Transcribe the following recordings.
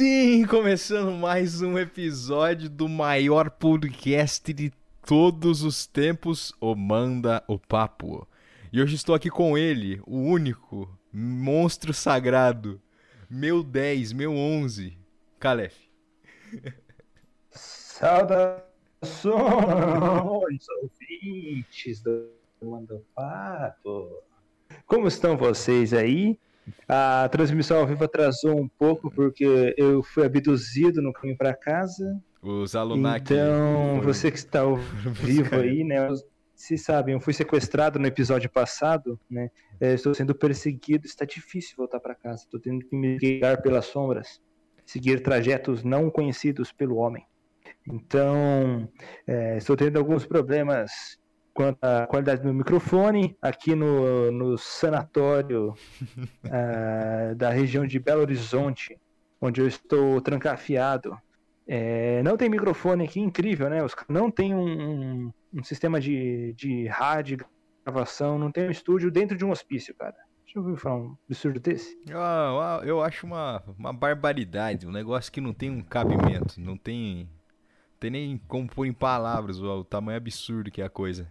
Sim, começando mais um episódio do maior podcast de todos os tempos, o Manda o Papo. E hoje estou aqui com ele, o único monstro sagrado, meu 10, meu 11, Calef. Saudações, ouvintes do Manda o Papo. Como estão vocês aí? A transmissão ao vivo atrasou um pouco porque eu fui abduzido no caminho para casa. Os Alunnaki. Então, você que está ao vivo aí, né? Se sabem, eu fui sequestrado no episódio passado, né? É, estou sendo perseguido, está difícil voltar para casa. Estou tendo que me guiar pelas sombras, seguir trajetos não conhecidos pelo homem. Então, é, estou tendo alguns problemas quanto à qualidade do meu microfone aqui no, no sanatório ah, da região de Belo Horizonte, onde eu estou trancafiado. É, não tem microfone aqui, incrível, né? Os, não tem um, um- um sistema de, de rádio, gravação, não tem um estúdio dentro de um hospício, cara. Deixa eu ouvir falar um absurdo desse. Ah, ah, eu acho uma, uma barbaridade, um negócio que não tem um cabimento, não tem, tem nem como pôr em palavras o, o tamanho absurdo que é a coisa.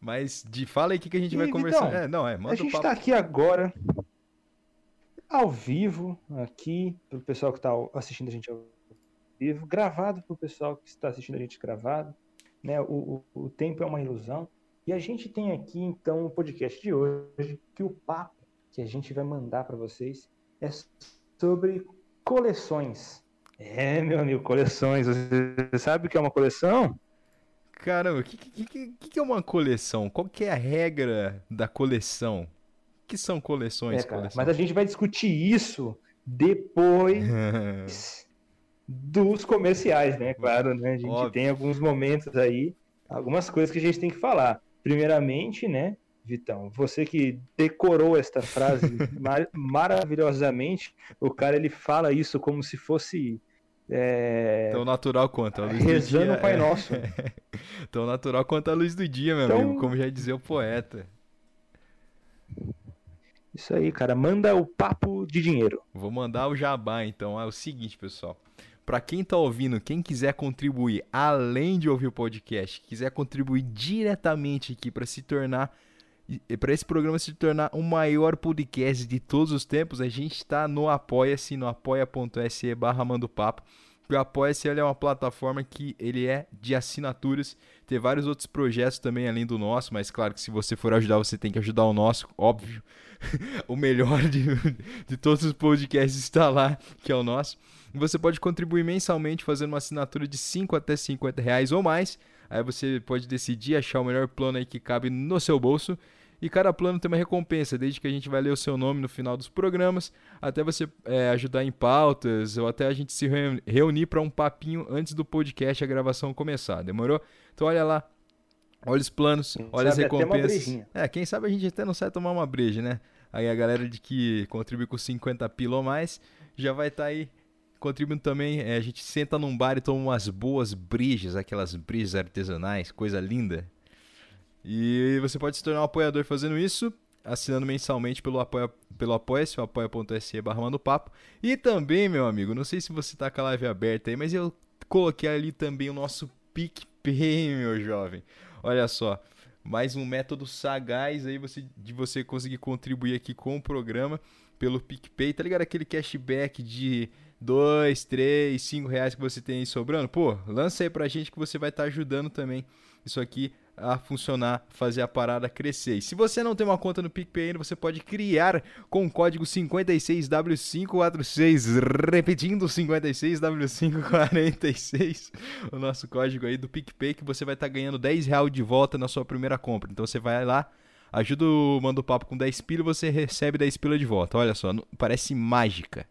Mas de fala aí o que, que a gente vai E, conversar. Vitão, É, não, é, a o gente papo. tá aqui agora, ao vivo, aqui, pro pessoal que tá assistindo a gente ao vivo, gravado pro pessoal que está assistindo a gente gravado, né? O, o, o tempo é uma ilusão. E a gente tem aqui, então, o podcast de hoje, que o papo que a gente vai mandar para vocês é sobre coleções. É, meu amigo, coleções. Você sabe o que é uma coleção? Caramba, o que, que, que, que é uma coleção? Qual que é a regra da coleção? O que são coleções? É, cara, coleção? mas a gente vai discutir isso depois dos comerciais, né? Claro, né? A gente Óbvio. tem alguns momentos aí, algumas coisas que a gente tem que falar. Primeiramente, né, Vitão, você que decorou esta frase mar- maravilhosamente, o cara ele fala isso como se fosse é, Tão natural quanto a luz do rezando dia. o Pai é. Nosso. Tão natural quanto a luz do dia, meu Então- amigo, como já dizia o poeta. Isso aí, cara, manda o papo de dinheiro. Vou mandar o jabá, então. É o seguinte, pessoal. Pra quem tá ouvindo, quem quiser contribuir, além de ouvir o podcast, quiser contribuir diretamente aqui pra se tornar para esse programa se tornar o maior podcast de todos os tempos, a gente está no Apoia-se, no apoia.se barra mandopapo. O Apoia-se é uma plataforma que ele é de assinaturas, tem vários outros projetos também além do nosso, mas claro que se você for ajudar, você tem que ajudar o nosso, óbvio. o melhor de, de todos os podcasts está lá, que é o nosso. E você pode contribuir mensalmente fazendo uma assinatura de 5 até 50 reais ou mais. Aí você pode decidir achar o melhor plano aí que cabe no seu bolso. E cada plano tem uma recompensa, desde que a gente vai ler o seu nome no final dos programas, até você é, ajudar em pautas, ou até a gente se reuni- reunir para um papinho antes do podcast, a gravação começar. Demorou? Então olha lá, olha os planos, Quem olha as recompensas. É, quem sabe a gente até não sai tomar uma breja, né? Aí a galera de que contribui com 50 pila ou mais já vai estar aí contribuindo também. É, a gente senta num bar e toma umas boas brejas, aquelas brejas artesanais, coisa linda. E você pode se tornar um apoiador fazendo isso, assinando mensalmente pelo apoia pelo apoia-se, apoia.se barra Manda o papo. E também, meu amigo, não sei se você tá com a live aberta aí, mas eu coloquei ali também o nosso PicPay, meu jovem. Olha só, mais um método sagaz aí você, de você conseguir contribuir aqui com o programa pelo PicPay. Tá ligado aquele cashback de 2, 3, 5 reais que você tem aí sobrando? Pô, lança aí pra gente que você vai estar ajudando também isso aqui a funcionar, fazer a parada crescer. E se você não tem uma conta no PicPay ainda, você pode criar com o código 56W546, repetindo 56W546, o nosso código aí do PicPay, que você vai estar ganhando 10 reais de volta na sua primeira compra. Então você vai lá, ajuda o Manda o Papo com 10 pila e você recebe 10 pila de volta. Olha só, parece mágica,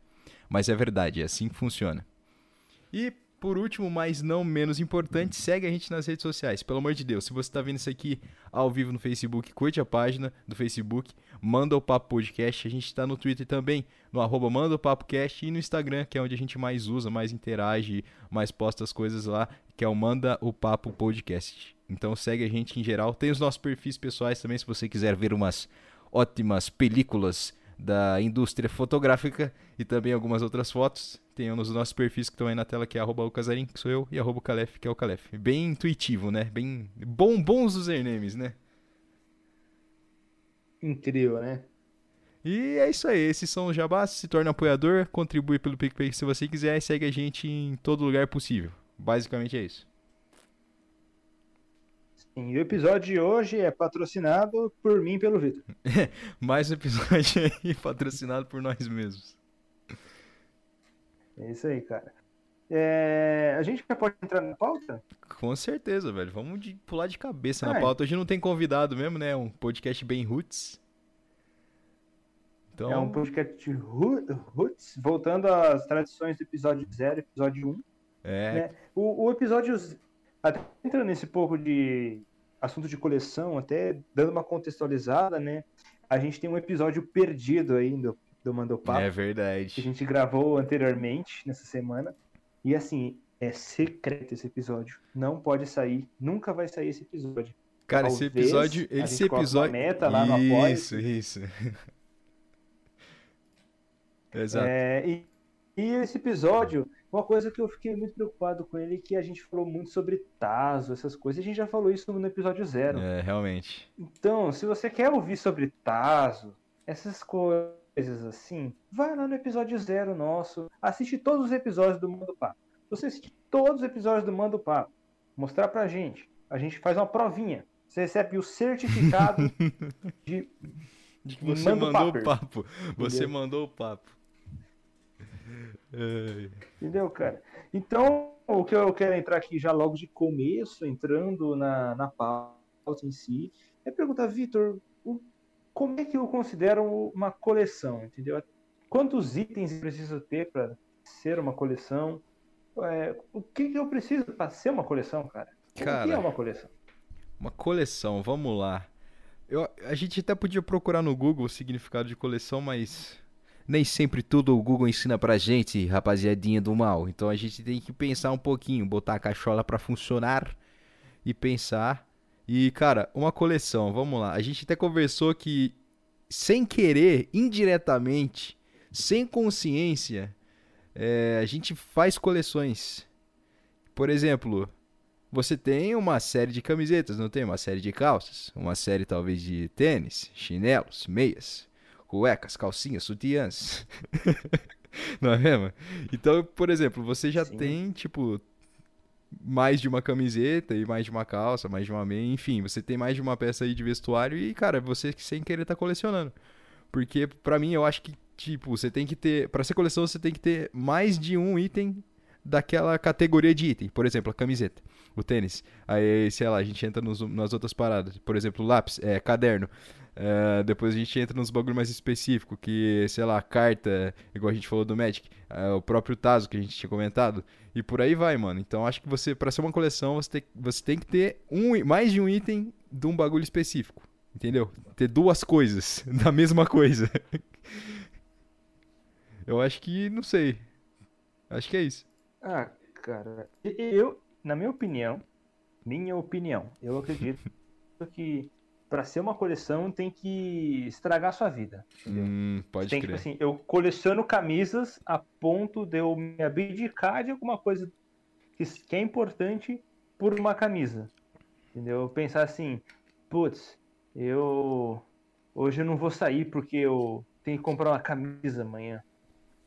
mas é verdade, é assim que funciona. E por último, mas não menos importante, segue a gente nas redes sociais. Pelo amor de Deus, se você está vendo isso aqui ao vivo no Facebook, curte a página do Facebook, manda o Papo Podcast. A gente está no Twitter também, no arroba manda o Papo Cast, e no Instagram, que é onde a gente mais usa, mais interage, mais posta as coisas lá, que é o Manda o Papo Podcast. Então segue a gente em geral. Tem os nossos perfis pessoais também, se você quiser ver umas ótimas películas da indústria fotográfica e também algumas outras fotos. Tem nos nossos perfis que estão aí na tela, que é arroba o Casarim, que sou eu, e arroba o Calef, que é o Calef. Bem intuitivo, né? Bem bom, bons usernames, né? Incrível, né? E é isso aí, esses são os jabás. Se torna apoiador, contribui pelo PicPay se você quiser e segue a gente em todo lugar possível. Basicamente é isso. Sim, e o episódio de hoje é patrocinado por mim e pelo Vitor. Mais um episódio aí patrocinado por nós mesmos. É isso aí, cara. É... A gente já pode entrar na pauta? Com certeza, velho. Vamos de, pular de cabeça ah, na pauta. Hoje não tem convidado mesmo, né? É um podcast bem roots. Então... É um podcast roots, voltando às tradições do episódio 0, episódio 1. Um, é. Né? O, o episódio. Até entrando nesse pouco de assunto de coleção, até dando uma contextualizada, né? A gente tem um episódio perdido aí do, do Mandopapo. É verdade. Que a gente gravou anteriormente nessa semana. E assim, é secreto esse episódio. Não pode sair, nunca vai sair esse episódio. Cara, Talvez esse episódio, esse episódio, meta lá no apoio. Isso, isso. Exato. É, e, e, esse episódio, uma coisa que eu fiquei muito preocupado com ele, é que a gente falou muito sobre Tazo, essas coisas. A gente já falou isso no episódio zero. É, realmente. Então, se você quer ouvir sobre Tazo, essas coisas assim, vai lá no episódio zero nosso, assiste todos os episódios do Mando Papo. Você assistir todos os episódios do Mando Papo, mostrar pra gente, a gente faz uma provinha. Você recebe o certificado de de que você mandou o papo. Você Entendeu? mandou o papo. Entendeu, cara? Então, o que eu quero entrar aqui já logo de começo, entrando na, na pauta em si, é perguntar, Vitor, como é que eu considero uma coleção, entendeu? Quantos itens eu preciso ter para ser uma coleção? É, o que, que eu preciso para ser uma coleção, cara? cara? O que é uma coleção? Uma coleção, vamos lá. Eu, a gente até podia procurar no Google o significado de coleção, mas nem sempre tudo o Google ensina pra gente, rapaziadinha do mal. Então a gente tem que pensar um pouquinho, botar a cachola para funcionar e pensar. E, cara, uma coleção, vamos lá. A gente até conversou que, sem querer, indiretamente, sem consciência, é, a gente faz coleções. Por exemplo, você tem uma série de camisetas, não tem? Uma série de calças, uma série talvez de tênis, chinelos, meias cuecas, calcinhas, sutiãs. Não é mesmo? Então, por exemplo, você já Sim. tem, tipo, mais de uma camiseta e mais de uma calça, mais de uma meia, enfim, você tem mais de uma peça aí de vestuário e, cara, você sem querer tá colecionando. Porque, para mim, eu acho que, tipo, você tem que ter. para ser coleção, você tem que ter mais de um item daquela categoria de item. Por exemplo, a camiseta, o tênis. Aí, sei lá, a gente entra nos, nas outras paradas. Por exemplo, lápis, é, caderno. Uh, depois a gente entra nos bagulho mais específico, que, sei lá, carta, igual a gente falou do Magic, uh, o próprio Tazo que a gente tinha comentado, e por aí vai, mano. Então acho que você, para ser uma coleção, você tem, você tem que ter um, mais de um item de um bagulho específico, entendeu? Ter duas coisas da mesma coisa. Eu acho que, não sei. Acho que é isso. Ah, cara, eu, na minha opinião, minha opinião, eu acredito que para ser uma coleção tem que estragar sua vida. Hum, pode tem, crer. Tipo assim, eu coleciono camisas a ponto de eu me abdicar de alguma coisa que, que é importante por uma camisa. Entendeu? Pensar assim, putz, eu hoje eu não vou sair porque eu tenho que comprar uma camisa amanhã.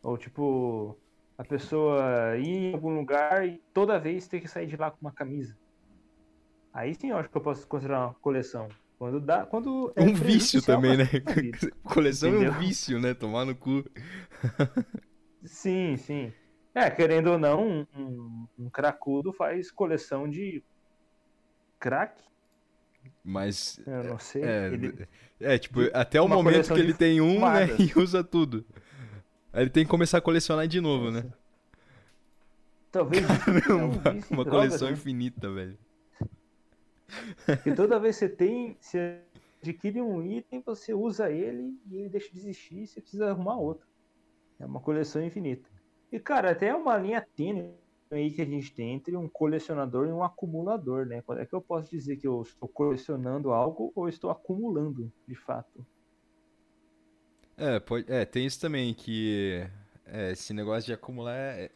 Ou tipo, a pessoa ir em algum lugar e toda vez ter que sair de lá com uma camisa. Aí sim eu acho que eu posso considerar uma coleção. Quando dá. Quando é um vício também, né? Coleção Entendeu? é um vício, né? Tomar no cu. sim, sim. É, querendo ou não, um, um, um cracudo faz coleção de crack. Mas. Eu não sei. É, ele... é tipo, até o momento que ele tem um, né? E usa tudo. Aí ele tem que começar a colecionar de novo, Nossa. né? Talvez. uma, uma coleção né? infinita, velho. E toda vez que você tem, você adquire um item, você usa ele e ele deixa de existir e você precisa arrumar outro. É uma coleção infinita. E, cara, até é uma linha tênue aí que a gente tem entre um colecionador e um acumulador, né? Quando é que eu posso dizer que eu estou colecionando algo ou estou acumulando, de fato? É, pode, é, tem isso também, que é, esse negócio de acumular é,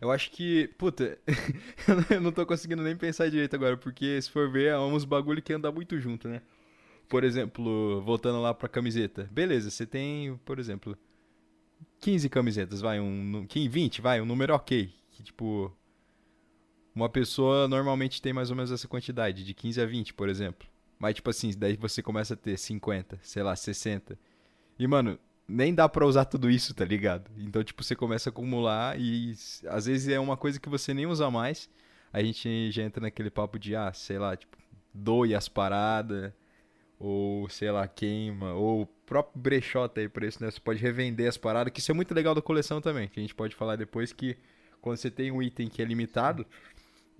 eu acho que, puta, eu não tô conseguindo nem pensar direito agora, porque se for ver, é uns bagulho que anda muito junto, né? Por exemplo, voltando lá pra camiseta. Beleza, você tem, por exemplo, 15 camisetas, vai, um, 20, vai, um número ok. Que, tipo, uma pessoa normalmente tem mais ou menos essa quantidade, de 15 a 20, por exemplo. Mas, tipo assim, daí você começa a ter 50, sei lá, 60. E, mano, nem dá pra usar tudo isso, tá ligado? Então, tipo, você começa a acumular e às vezes é uma coisa que você nem usa mais. A gente já entra naquele papo de, ah, sei lá, tipo, doe as paradas, ou sei lá, queima, ou o próprio brechó tá aí pra isso, né? Você pode revender as paradas, que isso é muito legal da coleção também, que a gente pode falar depois que quando você tem um item que é limitado,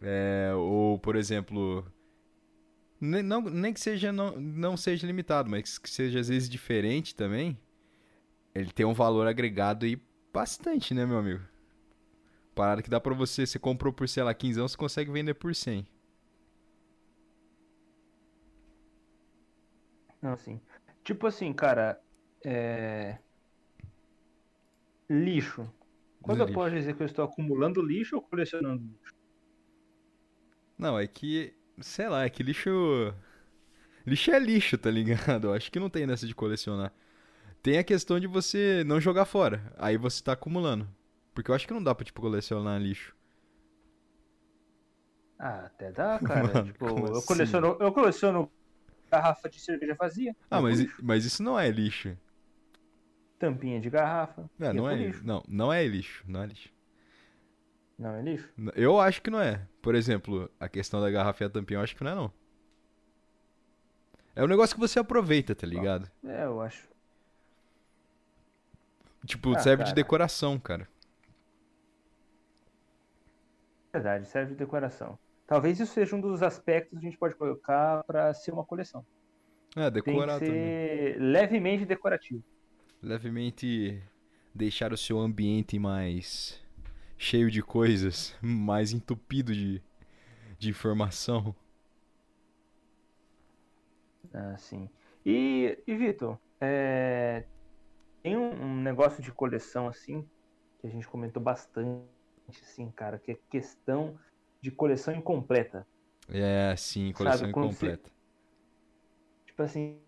é, ou, por exemplo, nem, não, nem que seja não, não seja limitado, mas que seja às vezes diferente também, ele tem um valor agregado aí bastante, né, meu amigo? Parada que dá pra você, você comprou por, sei lá, 15 anos, você consegue vender por 100. Não, sim. Tipo assim, cara, é... lixo. Quando lixo. eu posso dizer que eu estou acumulando lixo ou colecionando lixo? Não, é que, sei lá, é que lixo. Lixo é lixo, tá ligado? Eu acho que não tem nessa de colecionar. Tem a questão de você não jogar fora. Aí você tá acumulando. Porque eu acho que não dá pra, tipo, colecionar lixo. Ah, até dá, cara. Mano, tipo, eu assim? coleciono, eu coleciono garrafa de cerveja vazia. Ah, mas, mas isso não é lixo. Tampinha de garrafa. É, não é lixo. Não, não é lixo. Não é lixo. Não é lixo? Eu acho que não é. Por exemplo, a questão da garrafa e a tampinha, eu acho que não é, não. É um negócio que você aproveita, tá ligado? É, eu acho. Tipo, ah, serve cara. de decoração, cara. Verdade, serve de decoração. Talvez isso seja um dos aspectos que a gente pode colocar para ser uma coleção. É, decorar Tem que ser também. levemente decorativo. Levemente deixar o seu ambiente mais cheio de coisas, mais entupido de, de informação. Ah, sim. E, e Vitor, é, tem um, um, negócio de coleção assim que a gente comentou bastante, assim, cara, que é questão de coleção incompleta. É, sim, coleção Sabe, incompleta. Você... Tipo assim,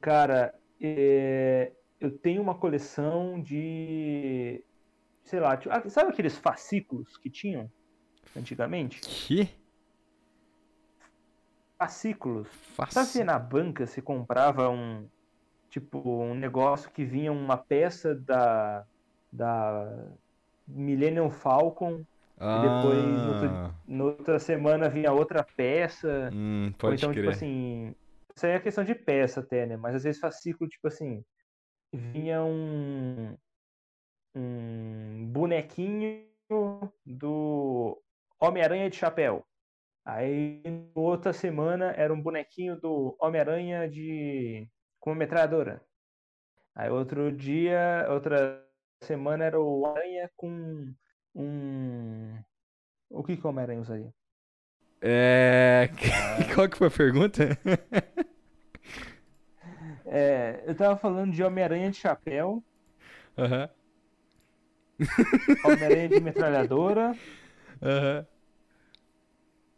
cara, é... eu tenho uma coleção de. Sei lá, tipo... Ah, sabe aqueles fascículos que tinham antigamente? Que? Fascículos. Fasc... Sabe se na banca você comprava um, Tipo, um negócio que vinha uma peça da, da Millennium Falcon ah. e depois, no outra semana, vinha outra peça. Hum, pode Ou então, tipo crer. tipo assim, isso aí é questão de peça até, né? Mas às vezes fascículo, tipo assim, vinha um, um bonequinho do Homem-Aranha de chapéu. Aí, outra semana, era um bonequinho do Homem-Aranha de com uma metralhadora. Aí outro dia, outra semana era o Aranha com um. O que que o Homem-Aranha usaria? É. Qual que foi a pergunta? é, eu tava falando de Homem-Aranha de chapéu. Aham. Uhum. Homem-Aranha de metralhadora. Aham. Uhum.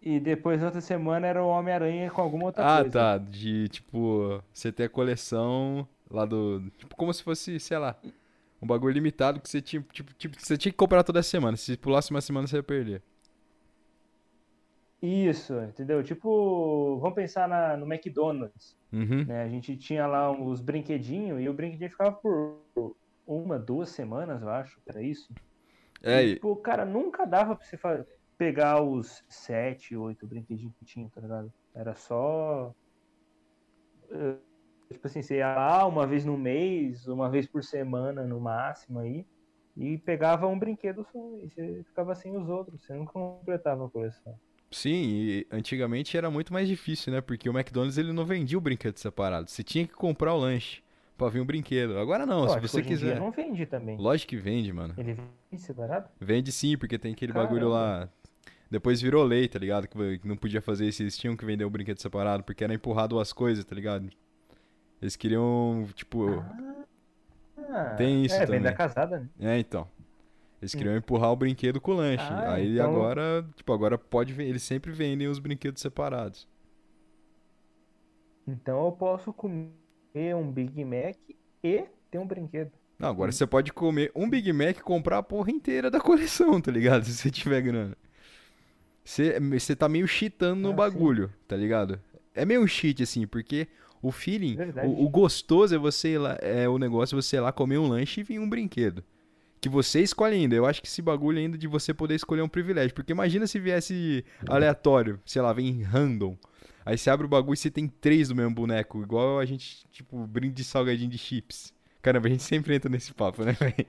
E depois, outra semana, era o Homem-Aranha com alguma outra ah, coisa. Ah, tá. De, tipo, você ter a coleção lá do... Tipo, como se fosse, sei lá, um bagulho limitado que você tinha, tipo, tipo, você tinha que comprar toda semana. Se pulasse uma semana, você ia perder. Isso, entendeu? Tipo, vamos pensar na, no McDonald's. Uhum. Né? A gente tinha lá os brinquedinhos e o brinquedinho ficava por uma, duas semanas, eu acho, era isso. É, e, tipo, cara, nunca dava pra você fazer pegar os sete, oito brinquedinhos que tinha, tá ligado? Era só. Eh, tipo assim, você ia lá uma vez no mês, uma vez por semana no máximo aí, e pegava um brinquedo só, e você ficava sem os outros, você nunca completava a coleção. Sim, e antigamente era muito mais difícil, né? Porque o McDonald's ele não vendia o brinquedo separado. Você tinha que comprar o lanche pra vir um brinquedo. Agora não, se você quiser. não vende também. Lógico que vende, mano. Ele vende separado? Vende sim, porque tem aquele Caramba. bagulho lá. Depois virou lei, tá ligado? Que não podia fazer isso, eles tinham que vender o brinquedo separado, porque era empurrado as coisas, tá ligado? Eles queriam, tipo. Ah, Tem isso é, também. venda casada, né? É, então. Eles queriam empurrar o brinquedo com o lanche. Ah, Aí então- agora, tipo, agora pode ver, eles sempre vendem os brinquedos separados. Então eu posso comer um Big Mac e ter um brinquedo. Não, agora Hum. você pode comer um Big Mac e comprar a porra inteira da coleção, tá ligado? Se você tiver grana. Você, você tá meio cheatando no Ah, sim. bagulho, tá ligado? É meio cheat, assim, porque o feeling, o, o gostoso é você ir lá, é o negócio é você ir lá comer um lanche e vir um brinquedo. Que você escolhe ainda. Eu acho que esse bagulho ainda de você poder escolher é um privilégio. Porque imagina se viesse aleatório, sei lá, vem random. Aí você abre o bagulho e você tem três do mesmo boneco. Igual a gente, tipo, brinde de salgadinho de chips. Caramba, a gente sempre entra nesse papo, né, velho?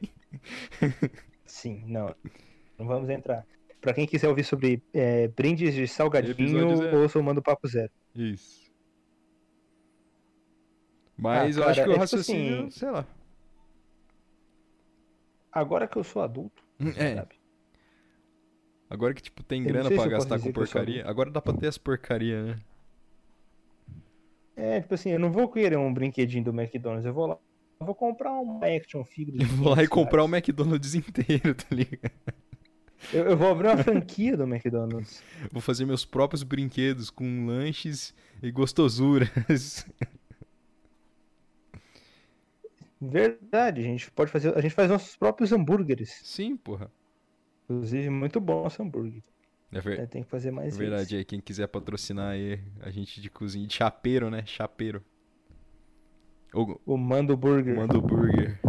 Sim, não. Não vamos entrar. Pra quem quiser ouvir sobre é, brindes de salgadinho, Episódio zero. ouça o Mando Papo Zero. Isso. Mas Ah, eu acho que o é tipo raciocínio, assim- sei lá. Agora que eu sou adulto, É, sabe? agora que, tipo, tem Eu grana pra gastar com porcaria. Agora dá pra ter as porcaria, né? É, tipo assim, eu não vou querer um brinquedinho do McDonald's, eu vou lá, eu vou comprar uma action figure. Eu vou lá e 500 comprar o reais. McDonald's inteiro, tá ligado? Eu, eu vou abrir uma franquia do McDonald's. Vou fazer meus próprios brinquedos com lanches e gostosuras. Verdade, a gente pode fazer, a gente faz nossos próprios hambúrgueres. Sim, porra. Inclusive, muito bom nosso hambúrguer. É ver- É, tem que fazer mais verdade, aí quem quiser patrocinar aí a gente de cozinha, de chapeiro, né? Chapeiro. Ou O Mando Burger. manda o burger.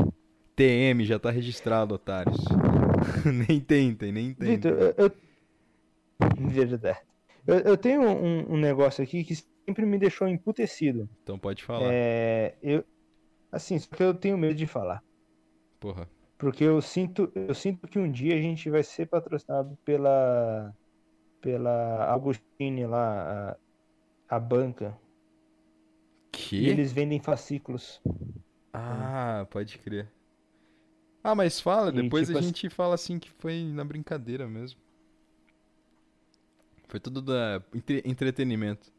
TM já tá registrado, otários. nem tentem, nem tentem. Vitor, eu, eu- Verdade. Eu, eu tenho um, um negócio aqui que sempre me deixou emputecido. Então pode falar. É, eu, assim, só que eu tenho medo de falar. Porra. Porque eu sinto, eu sinto que um dia a gente vai ser patrocinado pela pela Augustine lá, a, a banca. E Que? eles vendem fascículos. Ah, pode crer. Ah, mas fala, E, depois tipo a assim- gente fala assim que foi na brincadeira mesmo. Foi tudo da entre- entretenimento.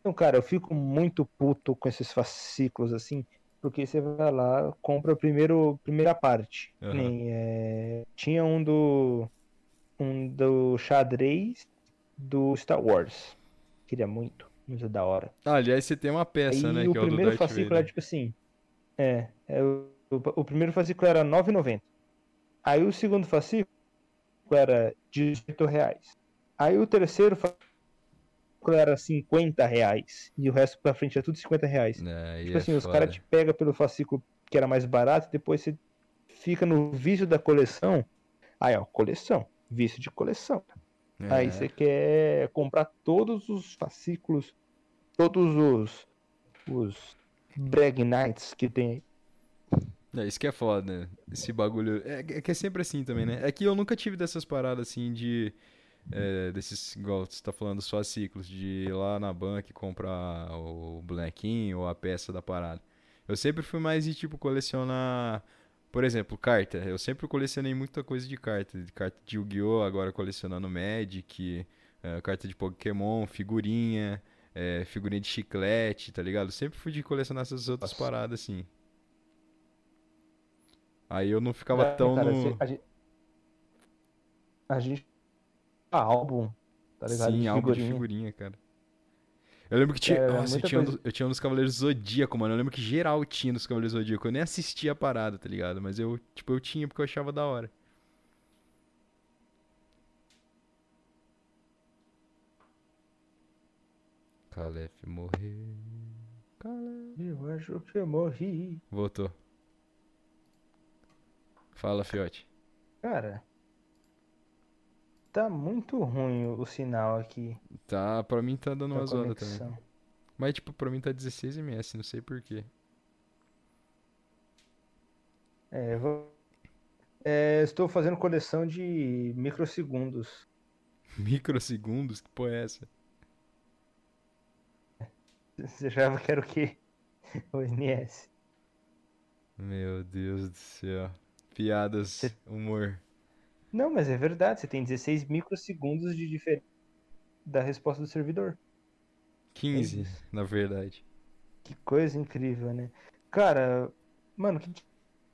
Então, cara, eu fico muito puto com esses fascículos assim, porque você vai lá, compra a primeiro, primeira parte. Aham. Nem, é, tinha um do um do xadrez do Star Wars. Queria muito, muito da hora. Ah, aliás, você tem uma peça, Aí né, o que é o primeiro fascículo era tipo assim, é, é o, o, o primeiro fascículo era R$ 9,90. Aí o segundo fascículo era 18 reais. Aí o terceiro fascículo era 50 reais. E o resto pra frente é tudo 50 reais. É, Tipo é assim, os foda. caras te pegam pelo fascículo que era mais barato, e depois você fica no vício da coleção. Aí, ó, coleção. Vício de coleção. Aí É. você quer comprar todos os fascículos, todos os, os Brag Nights que tem aí. É, isso que é foda, né? Esse bagulho. É, é que é sempre assim também, né? É que eu nunca tive dessas paradas assim de. é, desses, igual você tá falando, só ciclos, de ir lá na banca e comprar o bonequinho ou a peça da parada. Eu sempre fui mais de, tipo, colecionar. Por exemplo, carta. Eu sempre colecionei muita coisa de carta. De carta de Yu-Gi-Oh! Agora colecionando Magic, é, carta de Pokémon, figurinha, é, figurinha de chiclete, tá ligado? Sempre fui de colecionar essas outras Nossa. paradas assim. Aí eu não ficava É, tão cara, no. a gente. A gente. Ah, álbum, tá ligado? Sim, de álbum de figurinha. figurinha, cara. Eu lembro que tinha. Cara, Nossa, eu tinha, um eu tinha um dos Cavaleiros Zodíaco, mano. Eu lembro que geral tinha dos Cavaleiros Zodíaco. Eu nem assistia a parada, tá ligado? Mas eu, tipo, eu tinha porque eu achava da hora. Calef morreu. Calef. Eu acho que eu morri. Voltou. Fala, Fiote. Cara. Tá muito ruim o sinal aqui Tá, pra mim tá dando da uma zoada também. Mas, tipo, pra mim tá 16 ms, não sei porquê. É, eu vou... é, estou fazendo coleção de microsegundos. Microsegundos? Que porra é essa? Você achava que era o quê? O NS. Meu Deus do céu. Piadas, humor. Não, mas é verdade, você tem 16 microsegundos de diferença da resposta do servidor. 15, isso. na verdade. Que coisa incrível, né? Cara, mano, que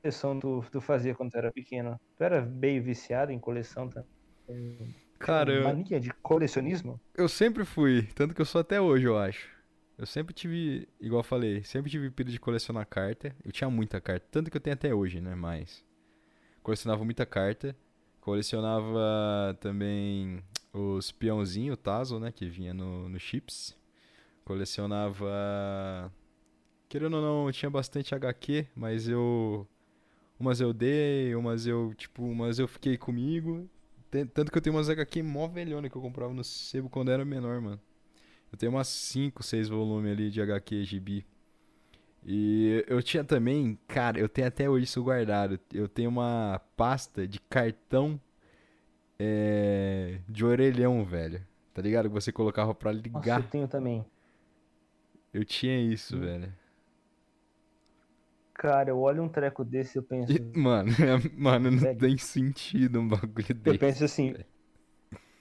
coleção tu, tu fazia quando tu era pequeno? Tu era meio viciado em coleção também? Cara, eu, Mania de colecionismo? eu sempre fui, tanto que eu sou até hoje, eu acho. Eu sempre tive, igual eu falei, sempre tive pira de colecionar carta. Eu tinha muita carta, tanto que eu tenho até hoje, né? Mas colecionava muita carta. Colecionava também os peãozinhos, Tazo, né? Que vinha no, no chips. Colecionava. Querendo ou não, tinha bastante HQ, mas eu. Umas eu dei, umas eu, tipo, umas eu fiquei comigo. Tanto que eu tenho umas HQ mó velhona que eu comprava no sebo quando era menor, mano. Eu tenho umas 5, 6 volumes ali de HQ gibi. E eu tinha também, cara, eu tenho até hoje isso guardado. Eu tenho uma pasta de cartão é, de orelhão, velho. Tá ligado? Que você colocava pra Nossa, ligar. eu tenho também. Eu tinha isso, Hum. velho. Cara, eu olho um treco desse e eu penso. E, mano, mano, não Velho. tem sentido um bagulho Eu desse. penso assim,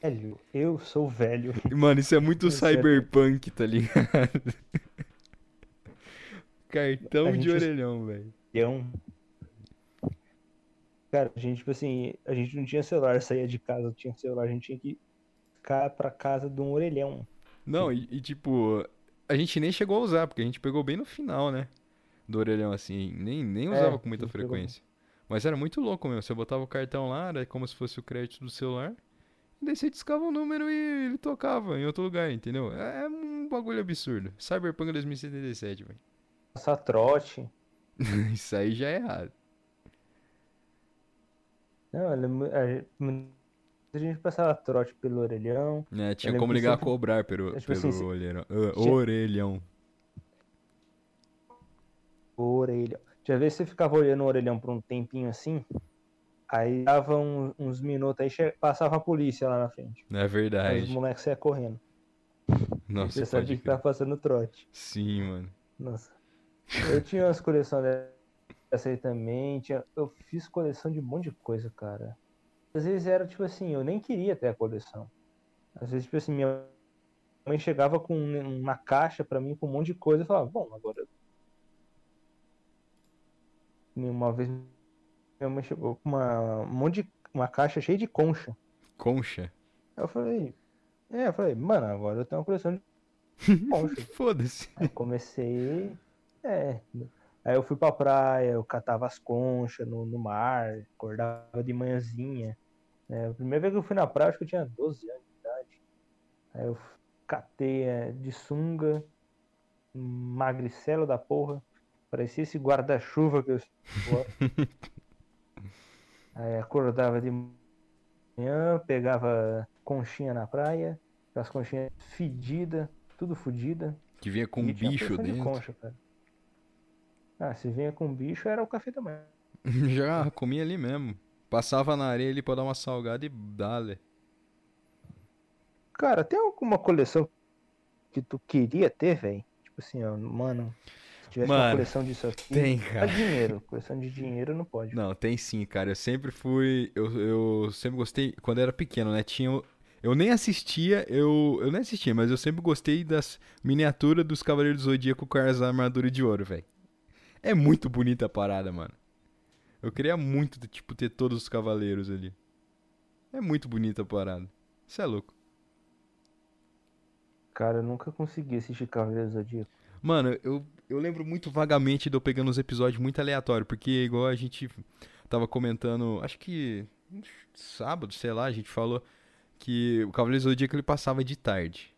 velho, eu sou velho. Mano, isso é muito é- cyberpunk, tá ligado? Cartão de gente- orelhão, velho. Cara, a gente, tipo assim, a gente não tinha celular, saía de casa, tinha celular, a gente tinha que ficar pra casa de um orelhão. Não, e, e, tipo, a gente nem chegou a usar, porque a gente pegou bem no final, né? Do orelhão, assim, nem, nem usava com muita a gente pegou. frequência. Mas era muito louco mesmo. Você botava o cartão lá, era como se fosse o crédito do celular. E daí você discava o número e ele tocava em outro lugar, entendeu? É, é um bagulho absurdo. Cyberpunk 2077, velho. Passar trote. Isso aí já é errado. Não, ela é mu- a gente- passava trote pelo orelhão. É, tinha como ligar a sempre- cobrar pelo, é, tipo pelo assim, orelhão. Tinha- orelhão. Orelhão. Já vê se você ficava olhando o orelhão por um tempinho assim. Aí dava um- uns minutos, aí che- passava a polícia lá na frente. É Aí os verdade. moleques saíam correndo. Nossa, Você sabia que tava passando trote. Sim, mano. Nossa. Eu tinha umas coleções dessa aí também. Tinha... Eu fiz coleção de um monte de coisa, cara. Às vezes era tipo assim, eu nem queria ter a coleção. Às vezes, tipo assim, minha mãe chegava com um, uma caixa pra mim com um monte de coisa e falava, bom, agora. Uma vez minha mãe chegou com uma, um monte de. uma caixa cheia de concha. Concha. Eu falei. É, eu falei, mano, agora eu tenho uma coleção de concha. Foda-se. Aí comecei. É. Aí eu fui pra praia, eu catava as conchas no, no mar, acordava de manhãzinha. É, a primeira vez que eu fui na praia, acho que eu tinha 12 anos de idade. Aí eu catei é, de sunga, magricelo da porra. Parecia esse guarda-chuva que eu. Aí acordava de manhã, pegava conchinha na praia, as conchinhas fedidas, tudo fodida. Que vinha com um bicho porção de dentro. concha, cara. Ah, se vinha com bicho, era o café da manhã. Já comia ali mesmo. Passava na areia ali pra dar uma salgada e dale. Cara, tem alguma coleção que tu queria ter, velho? Tipo assim, ó, mano, se tivesse uma Mano, coleção disso aqui. Tem, Só cara. dinheiro. Coleção de dinheiro não pode. Não, tem sim, cara. Eu sempre fui. Eu, eu sempre gostei. Quando eu era pequeno, né? Tinha. Eu nem assistia, eu, eu nem assistia, mas eu sempre gostei das miniaturas dos Cavaleiros do Zodíaco com as armaduras de ouro, velho. É muito bonita a parada, mano. Eu queria muito, tipo, ter todos os cavaleiros ali. É muito bonita a parada. Isso é louco. Cara, eu nunca consegui assistir Cavaleiros do Zodíaco. Mano, eu, eu lembro muito vagamente de eu pegando uns episódios muito aleatórios, porque igual a gente tava comentando, acho que sábado, sei lá, a gente falou que o Cavaleiro do Zodíaco ele passava de tarde.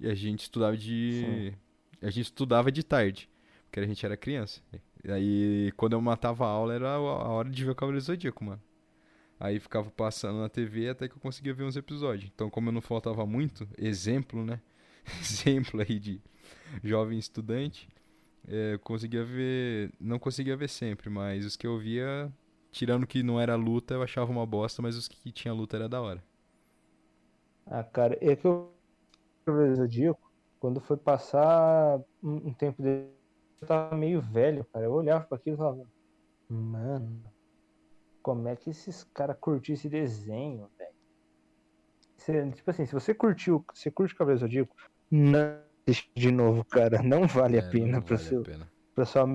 E a gente estudava de. A gente estudava de tarde, porque a gente era criança. E aí, quando eu matava a aula, era a hora de ver o Cavaleiro Zodíaco, mano. Aí ficava passando na TV até que eu conseguia ver uns episódios. Então, como eu não faltava muito, exemplo, né? exemplo aí de jovem estudante, é, eu conseguia ver. Não conseguia ver sempre, mas os que eu via, tirando que não era luta, eu achava uma bosta, mas os que tinha luta era da hora. Ah, cara, é que do Zodíaco, quando foi passar um, tempo eu tava meio velho, cara. Eu olhava pra aquilo e falava, mano, como é que esses caras curtiram esse desenho, velho? Tipo assim, se você curtiu, você curte Cavaleiros do Zodíaco, não assiste de novo, cara. Não vale a É, pena não pra vale a seu, pena. pra sua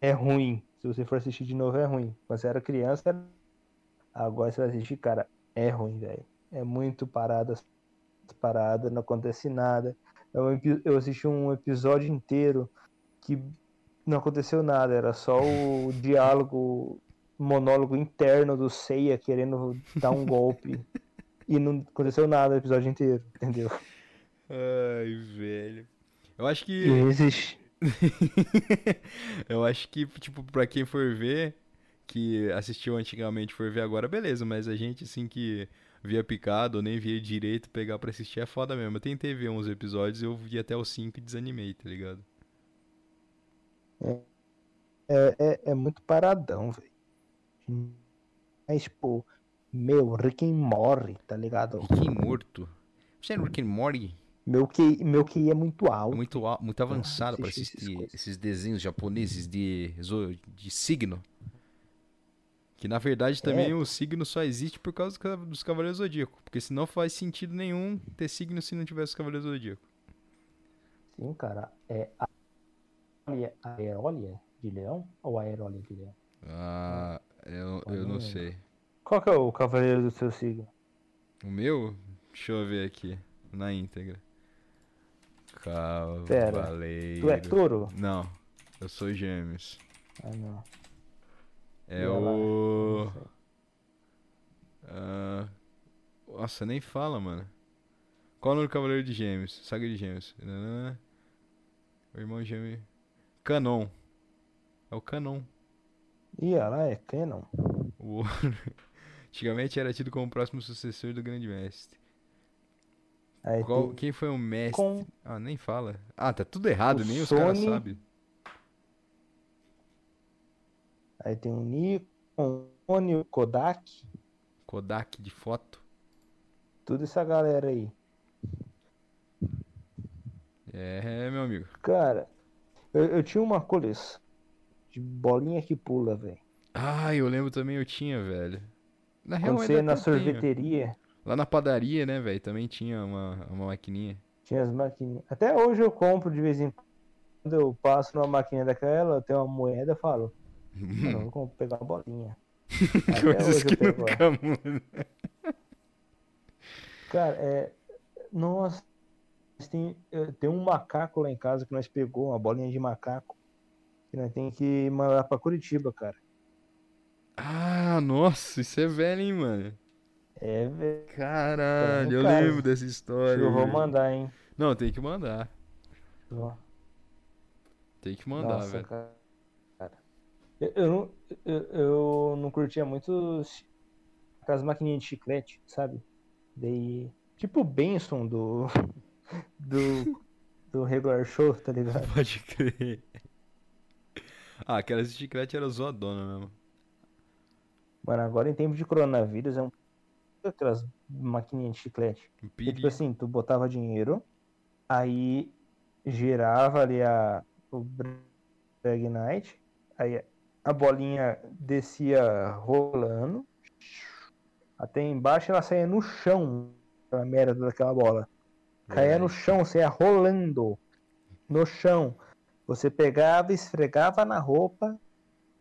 é ruim. Se você for assistir de novo, é ruim. Quando você era criança, era... agora você vai assistir, cara, é ruim, velho. É muito parada, parada, não acontece nada. Eu, eu assisti um episódio inteiro que não aconteceu nada, era só o diálogo, monólogo interno do Seiya querendo dar um golpe. e não aconteceu nada o episódio inteiro, entendeu? Ai, velho. Eu acho que. Existe. eu acho que, tipo, pra quem for ver, que assistiu antigamente for ver agora, beleza, mas a gente, assim, que via picado ou nem via direito pegar pra assistir é foda mesmo. Eu tentei ver uns episódios eu vi até os 5 e desanimei, tá ligado? É, é, é, é muito paradão, velho. Mas, pô, meu, Rick morre, tá ligado? Rick morto. Você é Rick morre? Meu QI, meu QI é muito alto. Muito, muito avançado para assistir esses desenhos japoneses de, de signo. Que na verdade também é. o signo só existe por causa dos Cavaleiros Zodíaco. Porque senão faz sentido nenhum ter signo se não tivesse Cavaleiros Zodíaco. Sim, cara. É Aerólia de Leão ou Aerólia de Leão? Ah, eu, eu não sei. Qual que é o Cavaleiro do seu signo? O meu? Deixa eu ver aqui. Na íntegra. Cavaleiro. Pera, tu é touro? Não, eu sou gêmeos. Ah, não. É o. Uh... Nossa, nem fala, mano. Qual é o nome do Cavaleiro de Gêmeos? Saga de Gêmeos. O irmão gêmeo. Canon. É o Canon. Ih, lá é Canon. O... Antigamente era tido como o próximo sucessor do Grande Mestre. Aí Qual, tem... Quem foi o mestre? Com... Ah, nem fala. Ah, tá tudo errado, o nem Sony... os caras sabem. Aí tem o Nikon, o Kodak. Kodak de foto. Tudo essa galera aí. É, meu amigo. Cara, eu, eu tinha uma coleção de bolinha que pula, velho. Ah, eu lembro também, eu tinha, velho. Na real, Quando você ia na sorveteria. Lá na padaria, né, velho? Também tinha uma, uma maquininha. Tinha as maquininhas. Até hoje eu compro de vez em quando. Eu passo numa maquininha daquela, eu tenho uma moeda e falo. Não, vou pegar uma bolinha. Até hoje que eu pego. Nunca Cara, é. Nossa. Tem, tem um macaco lá em casa que nós pegou, uma bolinha de macaco. Que nós tem que mandar pra Curitiba, cara. Ah, nossa, isso é velho, hein, mano. É, velho. Caralho, eu lembro dessa história. Eu vou mandar, hein. Não, tem que mandar. Tem que mandar, Nossa, velho. Cara. Eu, eu, não, eu, eu não curtia muito aquelas maquininhas de chiclete, sabe? Daí. Tipo o Benson do. Do. Do regular show, tá ligado? Pode crer. Ah, aquelas chiclete era zoadona mesmo. Mano, agora em tempo de coronavírus é um aquelas maquininhas de chiclete. Tipo assim, tu botava dinheiro, aí girava ali a, o Brag Night, aí a bolinha descia rolando, até embaixo ela saía no chão, a merda daquela bola. Caía no chão, saía rolando no chão. Você pegava, esfregava na roupa,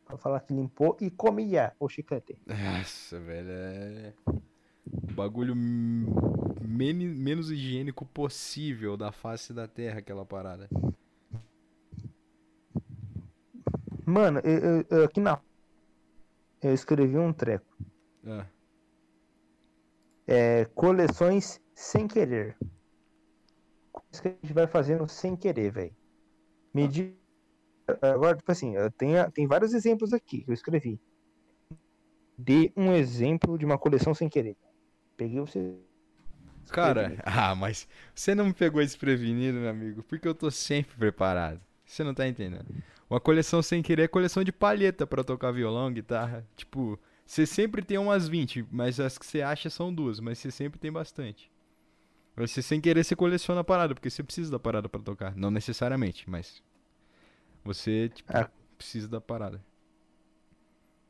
pra falar que limpou, e comia o chiclete. Nossa, velho, é o bagulho men menos higiênico possível da face da Terra, aquela parada. Mano, eu, eu, eu aqui na. Eu escrevi um treco. Ah. É, coleções sem querer. Que a gente vai fazendo sem querer, velho. Medir. Agora, tipo assim, tem, tem vários exemplos aqui que eu escrevi. Dê um exemplo de uma coleção sem querer. Peguei você. Cara, ah, mas você não me pegou desprevenido, meu amigo, porque eu tô sempre preparado. Você não tá entendendo. Uma coleção sem querer é coleção de palheta para tocar violão, guitarra. Tipo, você sempre tem umas 20, mas as que você acha são duas, mas você sempre tem bastante. Você sem querer você coleciona a parada, porque você precisa da parada para tocar. Não necessariamente, mas. Você, tipo, é. precisa da parada.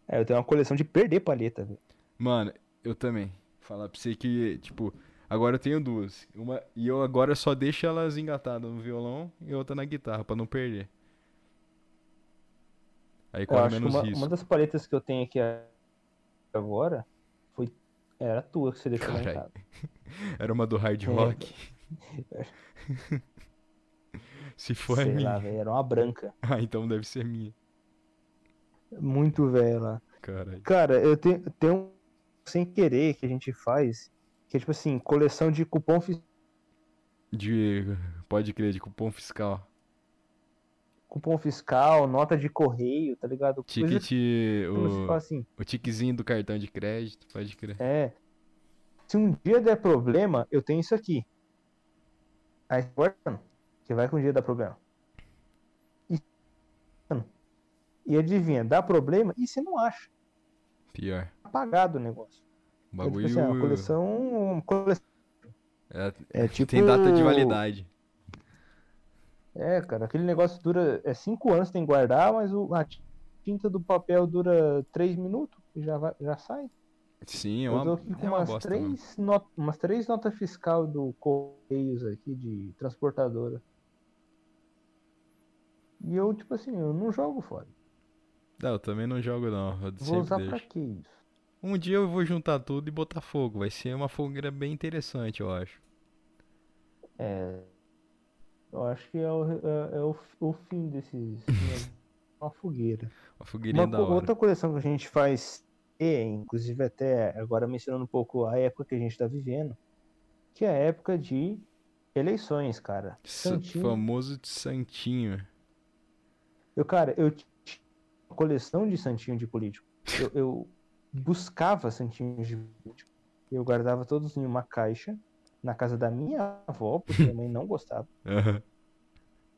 É, eu tenho uma coleção de perder palheta, velho. Mano, eu também. Falar pra você que, tipo, agora eu tenho duas. Uma, e eu agora só deixo elas engatadas no violão e outra na guitarra, pra não perder. Aí corre menos uma, risco. uma das paletas que eu tenho aqui agora foi. Era a tua que você deixou lá em Caralho. casa. Era uma do hard É. rock. Se for Sei minha. lá, velho. Era uma branca. Ah, então deve ser minha. Muito velha lá. Caralho. Cara, eu tenho, tenho um sem querer que a gente faz, que é tipo assim, coleção de cupom fiscal. De. Pode crer, de cupom fiscal. Cupom fiscal, nota de correio, tá ligado? Coisa Ticket. fala O, assim, o tiquezinho do cartão de crédito, pode crer. é. Se um dia der problema, eu tenho isso aqui. Aí, que vai que um dia dá problema. E, e adivinha, dá problema e você não acha. Pior. Apagado o negócio. O É, tipo bagulho. assim, uma coleção, uma coleção. é- É tipo. tem data de validade. É, cara, aquele negócio dura. É cinco anos tem que guardar, mas o, a tinta do papel dura três minutos e já, vai, já sai. Sim, é Eu tô uma, aqui com é uma umas, mesmo. três not, umas três notas fiscal do Correios aqui, de transportadora. E eu, tipo assim, eu não jogo fora. Não, eu também não jogo não. Eu Vou usar deixo. pra que isso? Um dia eu vou juntar tudo e botar fogo. Vai ser uma fogueira bem interessante, eu acho. É. Eu acho que é o, é, é o, o fim desses. uma fogueira. Uma fogueirinha Uma da hora. outra coleção que a gente faz, e inclusive até agora mencionando um pouco a época que a gente tá vivendo, que é a época de eleições, cara. Sa- Santinho. Famoso de Santinho. Eu, cara, eu tinha uma coleção de santinho de político. Eu, eu buscava santinhos de político. Eu guardava todos em uma caixa na casa da minha avó, porque minha mãe não gostava. Aham.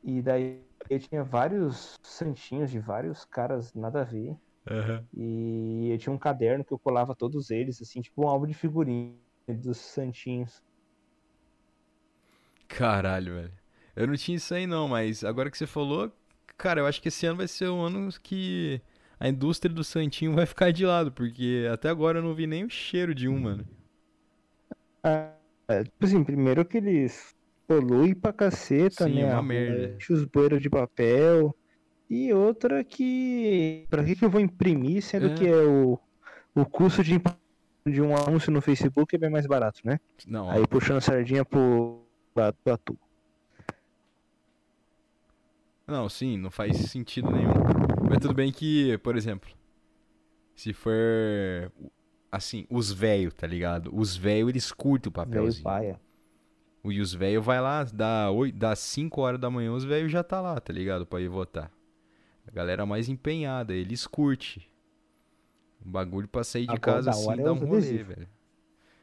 E daí eu tinha vários santinhos de vários caras nada a ver. Aham. E eu tinha um caderno que eu colava todos eles, assim, tipo um álbum de figurinha dos santinhos. Caralho, velho. Eu não tinha isso aí não, mas agora que você falou, cara, eu acho que esse ano vai ser um ano que a indústria do Santinho vai ficar de lado, porque até agora eu não vi nem o cheiro de um, mano. Ah, é, tipo assim, primeiro que eles poluem pra caceta, Sim, né? uma a merda. os bueiros de papel. E outra que. Pra que, que eu vou imprimir, sendo É. que é o, o custo de, de um anúncio no Facebook é bem mais barato, né? Não, Aí puxando a sardinha pro, pro atu. não, sim, não faz sentido nenhum. Mas tudo bem que, por exemplo, se for assim, os velhos, tá ligado? Os velhos eles curtem o papelzinho. paia. O- E os velhos vai lá, dá, dá 5 horas da manhã, os velhos já tá lá, tá ligado? Pra ir votar. A galera mais empenhada, eles curtem. O bagulho pra sair de Agora, casa da assim é dá um rolê, adesivos. velho.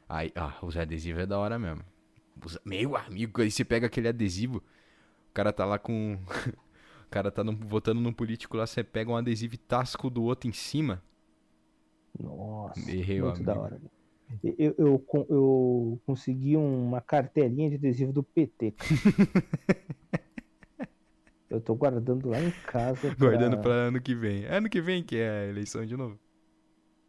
Aí, ah, os adesivos é da hora mesmo. Meu amigo, aí você pega aquele adesivo, o cara tá lá com. o cara tá num- votando num político lá, você pega um adesivo e tasca do outro em cima. Nossa, Meu muito da amigo. hora. Eu, eu, eu consegui uma cartelinha de adesivo do PT. eu tô guardando lá em casa. Guardando pra ano que vem. É ano que vem que é a eleição de novo.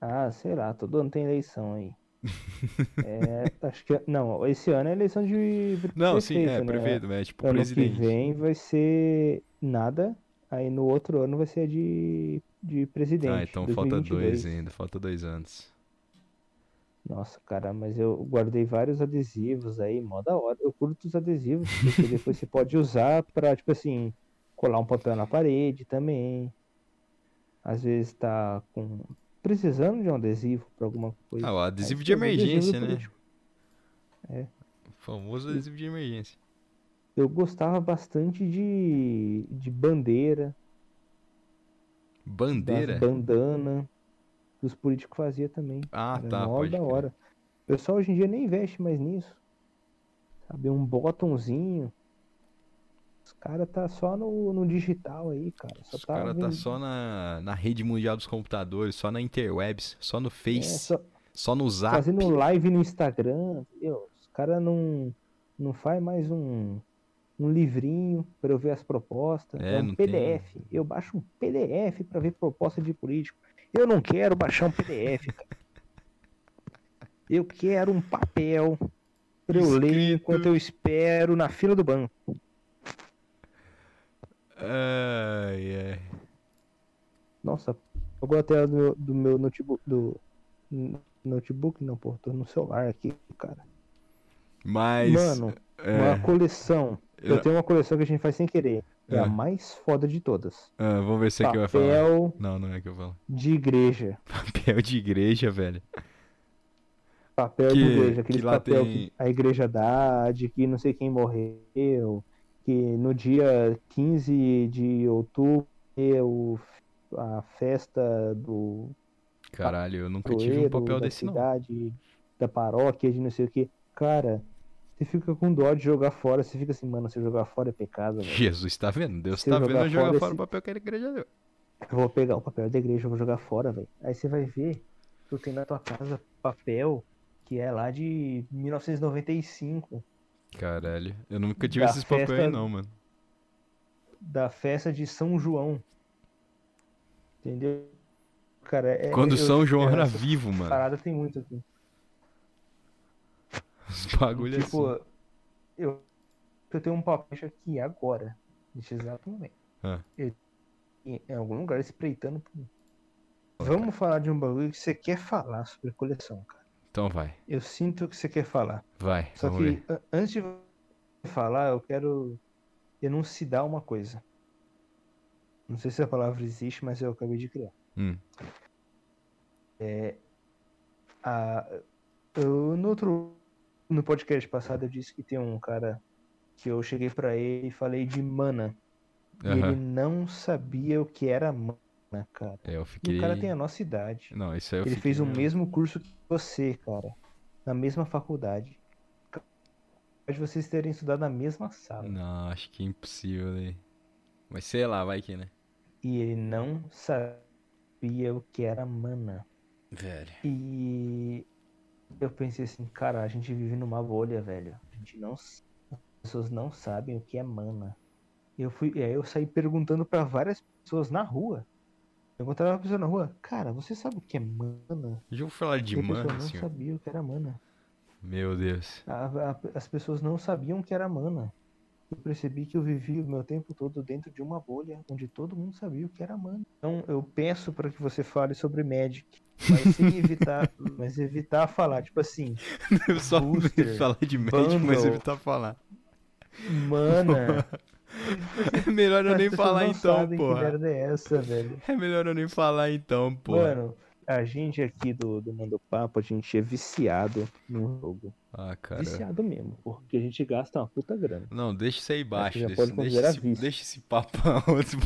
Ah, sei lá, todo ano tem eleição aí. É, acho que. Não, esse ano é eleição de Não, sim, é, né? prefeito, mas é tipo Ano presidente. que vem vai ser nada. Aí no outro ano vai ser de, de presidente. Ah, então falta 2022. dois ainda, falta dois anos. Nossa, cara, mas eu guardei vários adesivos aí, mó da hora. Eu curto os adesivos, porque depois você pode usar pra, tipo assim, colar um papel na parede também. Às vezes tá com. precisando de um adesivo pra alguma coisa. Ah, o Aí adesivo você de adesivo emergência, do né? político. O famoso adesivo de emergência. Eu gostava bastante de, de bandeira, Bandeira? bandana, que os políticos faziam também. Ah, Era tá, mó pode da hora. O pessoal hoje em dia nem investe mais nisso. Sabe, um botãozinho. Os caras tá só no, no digital aí, cara. Só Os tá caras tá só na, na rede mundial dos computadores, só na interwebs, só no é, Face, só só no Zap. fazendo live no Instagram, entendeu? Os caras não, não faz mais um, um livrinho pra eu ver as propostas. É, É, um não tem. PDF. Eu baixo um PDF pra ver proposta de político. Eu não quero baixar um PDF, cara. Eu quero um papel pra eu ler enquanto eu espero na fila do banco. Ai, ai. Nossa, apagou a tela do meu, do meu notebook. Do, notebook não, pô, tô no celular aqui, cara. Mas. Mano, é, uma coleção. Eu eu- tenho uma coleção que a gente faz sem querer. É a mais foda de todas. ah, vamos ver se é que vai falar. Papel Não, não é que eu falo. de igreja. Papel de igreja, velho. Papel Que- de igreja, aquele papel tem- que a igreja dá, de que não sei quem morreu, que no dia 15 de outubro é o, a festa do Caralho, eu nunca tive um papel da desse, não. cidade, da paróquia, de não sei o que. Cara, você fica com dó de jogar fora, você fica assim, mano, se eu jogar fora é pecado, velho. Jesus, tá vendo? Deus Se tá vendo jogar eu jogar fora fora o esse- papel que a igreja deu. Eu vou pegar o papel da igreja, eu vou jogar fora, velho. Aí você vai ver, tu tem na tua casa papel que é lá de 1995, Caralho, eu nunca tive Da esses papéis aí festa- não, mano. da festa de São João. Entendeu? Cara, é. Quando eu- São João é, era vivo, mano. Parada tem muito aqui. Os bagulho tipo, assim. eu, eu tenho um papel aqui agora, nesse exato momento. Ah. Eu- em, em algum lugar espreitando por mim. Vamos falar de um bagulho que você quer falar sobre coleção, cara. Então vai, Eu sinto que você quer falar. vai, Só ver. que a- antes de você falar, eu quero enunciar uma coisa. Não sei se a palavra existe, mas eu acabei de criar. Hum, A, eu, no outro no podcast passado eu disse que tem um cara que eu cheguei pra ele e falei de mana. E ele não sabia o que era mana, cara. É, eu E fiquei... o cara tem a nossa idade. Não, isso aí eu Ele fiquei... fez o mesmo curso que você, cara. Na mesma faculdade. Pode vocês terem estudado na mesma sala. Não, acho que é impossível aí. Mas sei lá, vai que, né? E ele não sabia o que era mana. Velho. E eu pensei assim, cara, a gente vive numa bolha, velho. A gente não. As pessoas não sabem o que é mana. Eu fui, e aí eu saí perguntando pra várias pessoas na rua. Eu encontrava uma pessoa na rua, cara, você sabe o que é mana? Já vou falar de E a pessoa mana, não sabia o que era mana. Meu Deus. A- a- as pessoas não sabiam o que era mana. Eu percebi que eu vivi o meu tempo todo dentro de uma bolha onde todo mundo sabia o que era mana. Então eu peço para que você fale sobre Magic, mas sem evitar, mas evitar falar, tipo assim, Eu só Booster, falar de Magic, mas Bundle. evitar falar. mana. É melhor eu nem falar então, merda é essa, velho. É melhor eu nem falar então, porra. Mano, a gente aqui do, do Mando Papo, a gente é viciado no jogo. Ah, cara. Viciado mesmo, porque a gente gasta uma puta grana. Não, deixa isso aí baixo. já Deixa, pode deixa, esse, deixa esse papo outro.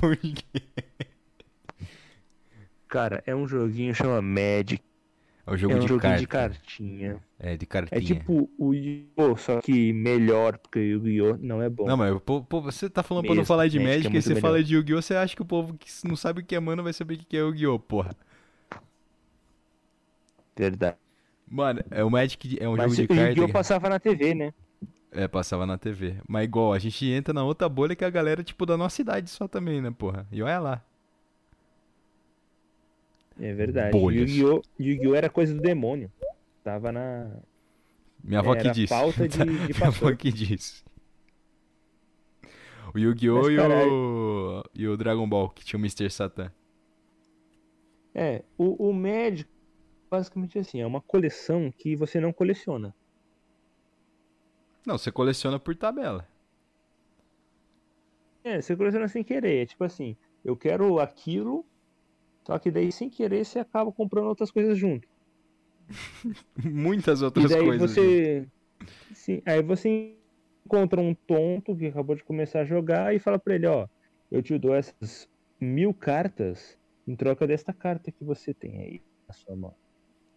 Cara, é um joguinho que chama Magic. É o jogo é um de joguinho carta. de cartinha. É, de É cartinha. tipo o Yu-Gi-Oh! Só que melhor, porque o Yu-Gi-Oh! não é bom. Não, mas pô, pô, você tá falando pra não Mesmo, falar de Magic é Magic, aí muito você melhor. fala de Yu-Gi-Oh! Você acha que o povo que não sabe o que é mana vai saber o que é Yu-Gi-Oh! Porra. Verdade. Mano, é o Magic é um Mas jogo de o carta. Yu-Gi-Oh! que- passava na TV, né? É, passava na TV. Mas igual, a gente entra na outra bolha que é a galera, tipo, da nossa idade só também, né, porra? E olha lá. É verdade. Bolhas. Yu-Gi-Oh! Yu-Gi-Oh! era coisa do demônio. Tava na. Minha avó que disse. pauta de- de Minha avó que disse. O Yu-Gi-Oh! E o... e o Dragon Ball, que tinha o Mr. Satan. É, o, o Magic, basicamente assim, é uma coleção que você não coleciona. Não, você coleciona por tabela. É, você coleciona sem querer. É tipo assim, eu quero aquilo, só que daí sem querer você acaba comprando outras coisas junto. Muitas E outras daí coisas. você. Sim, aí você encontra um tonto que acabou de começar a jogar e fala pra ele, ó, eu te dou essas mil cartas em troca desta carta que você tem aí na sua mão.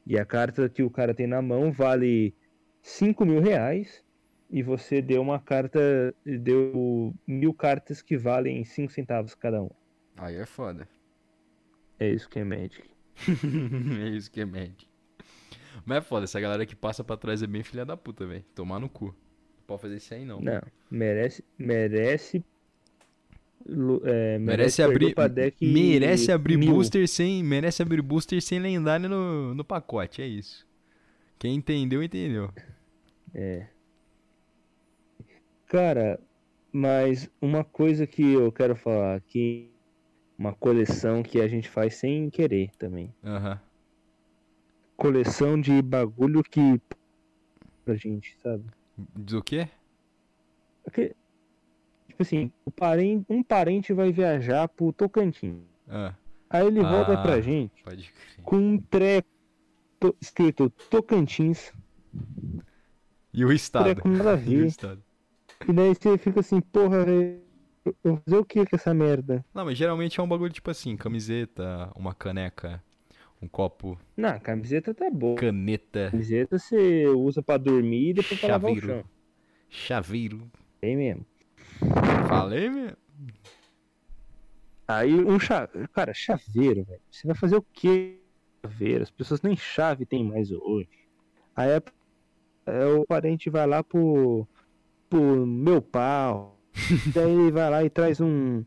E a carta que o cara tem na mão vale 5 mil reais e você deu uma carta, deu mil cartas que valem 5 centavos cada uma. Aí é foda. É isso que é Magic. é isso que é Magic. Mas é foda, essa galera que passa pra trás é bem filha da puta, velho. Tomar no cu. Não pode fazer isso aí, não. Não, merece, merece, é, Merece perder abrir, pra deck merece abrir mil. booster sem, merece abrir booster sem lendário no, no pacote, é isso. Quem entendeu, entendeu. É. Cara, mas uma coisa que eu quero falar que uma coleção que a gente faz sem querer também. Aham. Coleção de bagulho que pra gente, sabe? Do quê? Porque, tipo assim, parente, um parente vai viajar pro Tocantins. Ah, Aí ele volta Ah. pra gente pode crer. com um treco to- escrito Tocantins. E o estado? Treco E o estado? E daí você fica assim, porra, velho, eu vou fazer o que com essa merda? Não, mas geralmente é um bagulho tipo assim, camiseta, uma caneca, um copo, Não, camiseta tá boa. caneta, Camiseta você usa pra dormir e depois pra lavar o chão. chaveiro. É mesmo. Falei, meu? Aí um chaveiro. Cara, chaveiro, velho. Você vai fazer o que? Chaveiro. As pessoas nem chave tem mais hoje. Aí a- é, o parente vai lá pro. pro meu pau. Daí ele vai lá e traz um.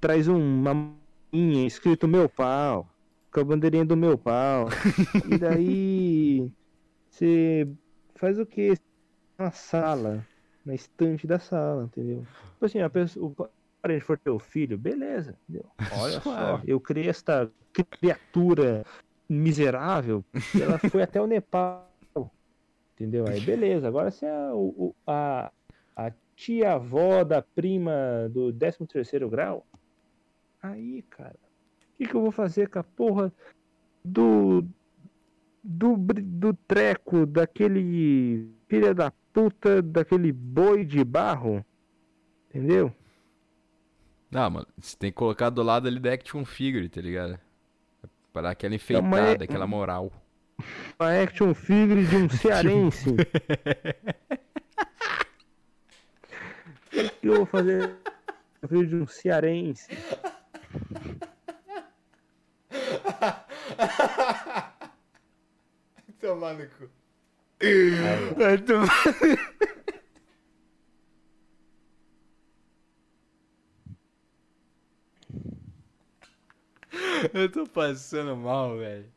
Traz uma maminha escrito meu pau. Com a bandeirinha do meu pau. e daí. Você faz o que? Na sala. Na estante da sala, entendeu? Tipo assim, a pessoa, o parente for teu filho, beleza, entendeu? Olha só, eu criei esta criatura miserável, ela foi até o Nepal, entendeu? Aí beleza, agora se é o- a, a tia-avó da prima do 13 terceiro grau, aí, cara, o que, que eu vou fazer com a porra do, do, do treco daquele filha da puta, daquele boi de barro, entendeu? Ah, mano, você tem que colocar do lado ali da action figure, tá ligado? Pra dar aquela uma- enfeitada, aquela moral. Uma action figure de um cearense. O que eu vou fazer? Eu figure de um cearense. Tomar no cu. Vai tomar. Eu tô passando mal, velho.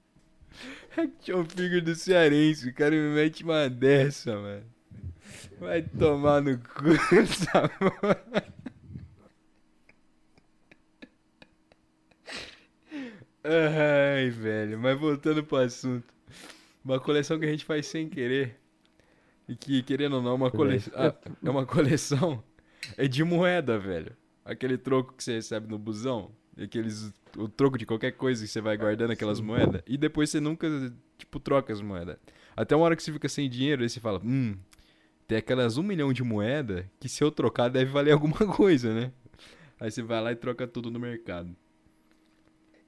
Action figure do cearense, o cara me mete uma dessa, mano. Vai tomar no cu essa porra. Ai, velho, mas voltando pro assunto. Uma coleção que a gente faz sem querer. E que, querendo ou não, é uma coleção. é uma coleção. É de moeda, velho. Aquele troco que você recebe no busão. Aqueles, o troco de qualquer coisa que você vai guardando aquelas moedas. E depois você nunca, tipo, troca as moedas. Até uma hora que você fica sem dinheiro, aí você fala, hum, tem aquelas um milhão de moeda que se eu trocar deve valer alguma coisa, né? Aí você vai lá e troca tudo no mercado.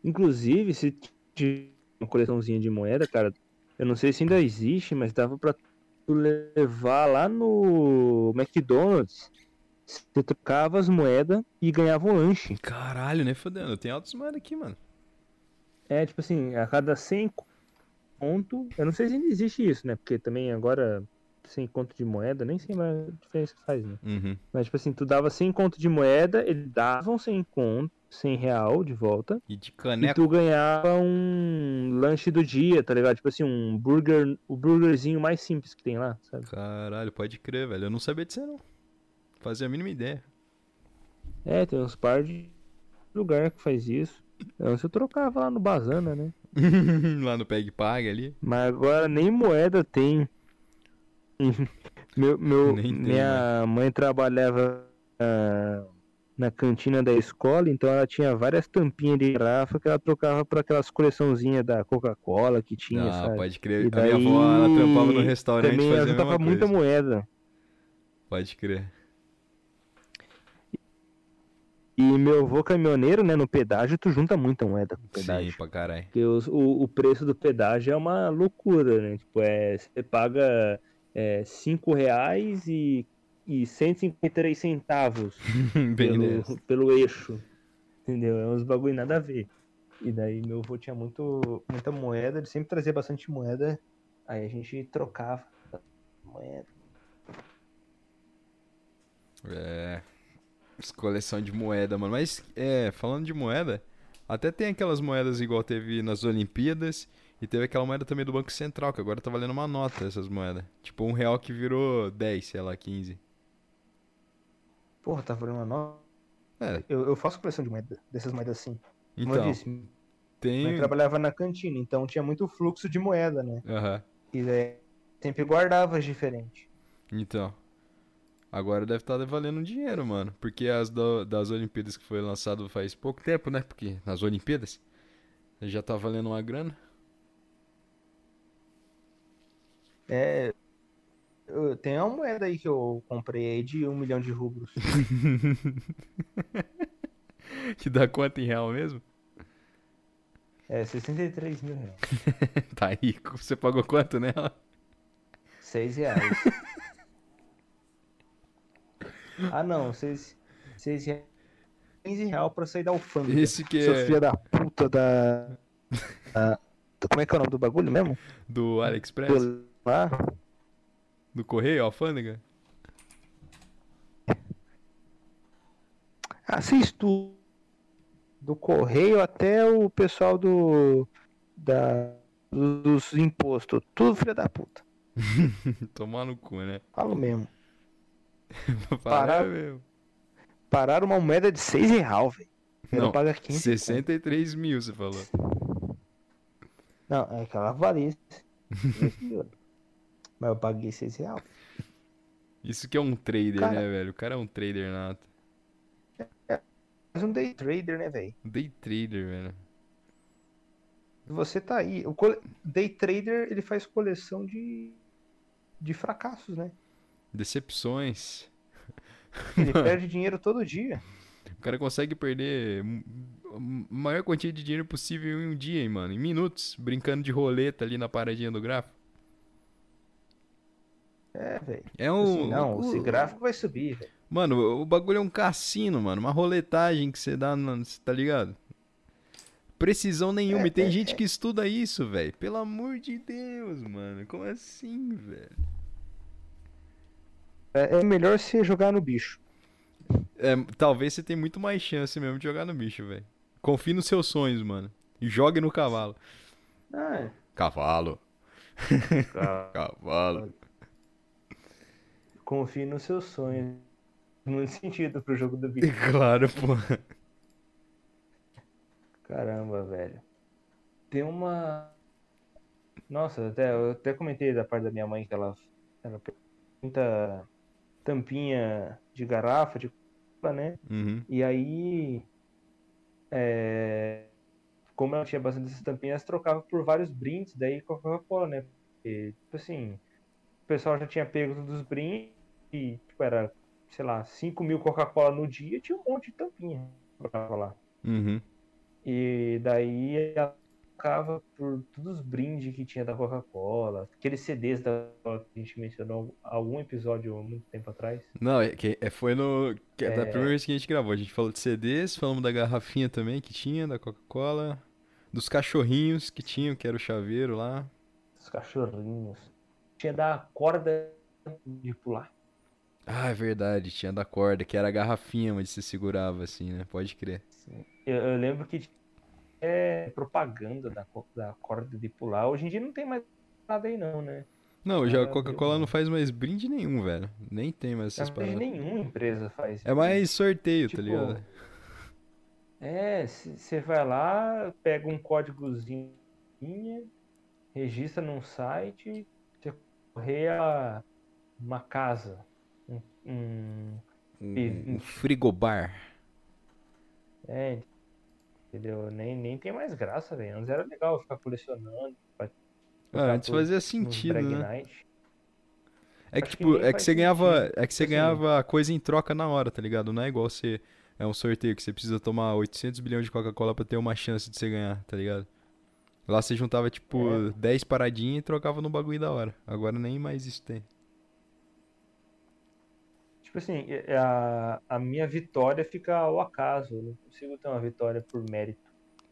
Inclusive, se tiver uma coleçãozinha de moeda, cara, eu não sei se ainda existe, mas dava pra tu levar lá no McDonald's. Você trocava as moedas e ganhava um lanche. Caralho, né? Fodendo, tem altas moedas aqui, mano. É, tipo assim, a cada 100 conto, eu não sei se ainda existe isso, né? Porque também agora 100 conto de moeda, nem sei mais a diferença que faz, né? Uhum. Mas tipo assim, tu dava 100 conto de moeda, eles davam 100 conto, 100 real de volta, E de e caneca. tu ganhava um lanche do dia, tá ligado? Tipo assim, um burger, o burgerzinho mais simples que tem lá, sabe? Caralho, pode crer, velho. Eu não sabia disso, não. Fazia a mínima ideia. É, tem uns par de lugar que faz isso. Antes eu trocava lá no Bazana, né? Lá no Peg Pag ali. Mas agora nem moeda tem. meu, meu, minha mãe trabalhava ah, na cantina da escola, então ela tinha várias tampinhas de garrafa que ela trocava por aquelas coleçãozinhas da Coca-Cola que tinha, ah, sabe? pode crer. E A minha avó, ela daí trampava no restaurante Também ela fazia a juntava mesma muita moeda. Pode crer. E meu avô caminhoneiro, né, no pedágio, tu junta muita moeda com o pedágio. Sim, pra caralho. Porque os- o, o preço do pedágio é uma loucura, né? Tipo, é, você paga é, 5 reais e, e 153 centavos pelo, pelo eixo. Entendeu? É uns bagulho nada a ver. E daí meu avô tinha muito, muita moeda, ele sempre trazia bastante moeda, aí a gente trocava moeda. É. Coleção de moeda, mano. Mas, é, falando de moeda, até tem aquelas moedas igual teve nas Olimpíadas. E teve aquela moeda também do Banco Central, que agora tá valendo uma nota essas moedas. Tipo, um real que virou 10, sei lá, 15. Porra, tá valendo uma nota. É, Eu, eu faço coleção de moeda, dessas moedas assim. Como eu então, disse, tem. mãe trabalhava na cantina, então tinha muito fluxo de moeda, né? Aham. E daí sempre guardava as diferentes. Então. Agora deve estar valendo um dinheiro, mano. Porque as do- das Olimpíadas que foi lançado faz pouco tempo, né? Porque nas Olimpíadas já tá valendo uma grana. É. Eu, tem uma moeda aí que eu comprei aí de um milhão de rublos. que dá quanto em real mesmo? É 63 mil reais. Tá rico. Você pagou quanto nela? 6 reais. ah não, 6, 6 reais. 15 reais pra sair da alfândega. Esse que Seu é filho da puta da... da- Como é que é o nome do bagulho mesmo? do AliExpress? Do... Lá? Do Correio, Alfândega? Assiste tudo. Do correio até o pessoal do. Da, do- dos impostos. Tudo filha da puta. Tomar no cu, né? Falo mesmo. Parar mesmo. Pararam uma moeda de 6 reais, velho. Não, paga 15. 63 mil, você falou. Não, é que ela valia. Mas eu paguei 6 reais. Isso que é um trader, Cara- né, velho? O cara é um trader nato. Mas um day trader, né, velho? Day trader, velho. Você tá aí. O cole- day trader, ele faz coleção de. de fracassos, né? Decepções. Ele perde dinheiro todo dia. O cara consegue perder a maior quantia de dinheiro possível em um dia, hein, mano. Em minutos, brincando de roleta ali na paradinha do gráfico. É, velho. É um. Assim, não, o- esse gráfico vai subir, velho. Mano, o bagulho é um cassino, mano. Uma roletagem que você dá, na- cê tá ligado? Precisão nenhuma. E tem gente que estuda isso, velho. Pelo amor de Deus, mano. Como assim, velho? É, é melhor você jogar no bicho. É, talvez você tenha muito mais chance mesmo de jogar no bicho, velho. Confie nos seus sonhos, mano. E jogue no cavalo. Ah, Cavalo. cara. Cavalo. Confie nos seus sonhos. Muito sentido pro jogo do bicho. Claro, pô. Caramba, velho. Tem uma. Nossa, até, eu até comentei da parte da minha mãe que ela, ela muita tampinha de garrafa, de cola, né? Uhum. E aí, é, como ela tinha bastante essas tampinhas, trocava por vários brindes, daí com a Coca-Cola, né? Porque, tipo assim, o pessoal já tinha pego todos os brindes e, tipo, era, sei lá, 5 mil Coca-Cola no dia, tinha um monte de tampinha pra lá. Uhum. E daí ela trocava por todos os brindes que tinha da Coca-Cola, aqueles CDs da que a gente mencionou algum episódio muito tempo atrás. Não, é, que, é, foi no. Que é da É. primeira vez que a gente gravou. A gente falou de CDs, falamos da garrafinha também que tinha, da Coca-Cola. Dos cachorrinhos que tinham, que era o chaveiro lá. Os cachorrinhos. Tinha da corda de pular. Ah, é verdade, tinha da corda, que era a garrafinha onde você segurava assim, né? Pode crer. Eu, eu lembro que é, propaganda da, da corda de pular. Hoje em dia não tem mais nada aí não, né? Não, já a Ah, Coca-Cola não faz mais brinde nenhum, velho. Nem tem mais essas Não paradas. nenhuma empresa faz. É mais sorteio, tá Tipo, ligado? É, você vai lá, pega um códigozinho, registra num site, você correr a uma casa, um, um- Um, frigobar. é, entendeu? Nem, nem tem mais graça, velho. Antes era legal ficar colecionando, Ah, antes fazia sentido, né? É que, Acho que tipo, é que faz você ganhava, sentido. é que você Assim- ganhava a coisa em troca na hora, tá ligado? Não é igual você é um sorteio que você precisa tomar 800 bilhões de Coca-Cola pra ter uma chance de você ganhar, tá ligado? Lá você juntava tipo É. 10 paradinhas e trocava no bagulho da hora. Agora nem mais isso tem. Tipo assim, é- a, a minha vitória fica ao acaso. Eu não consigo ter uma vitória por mérito.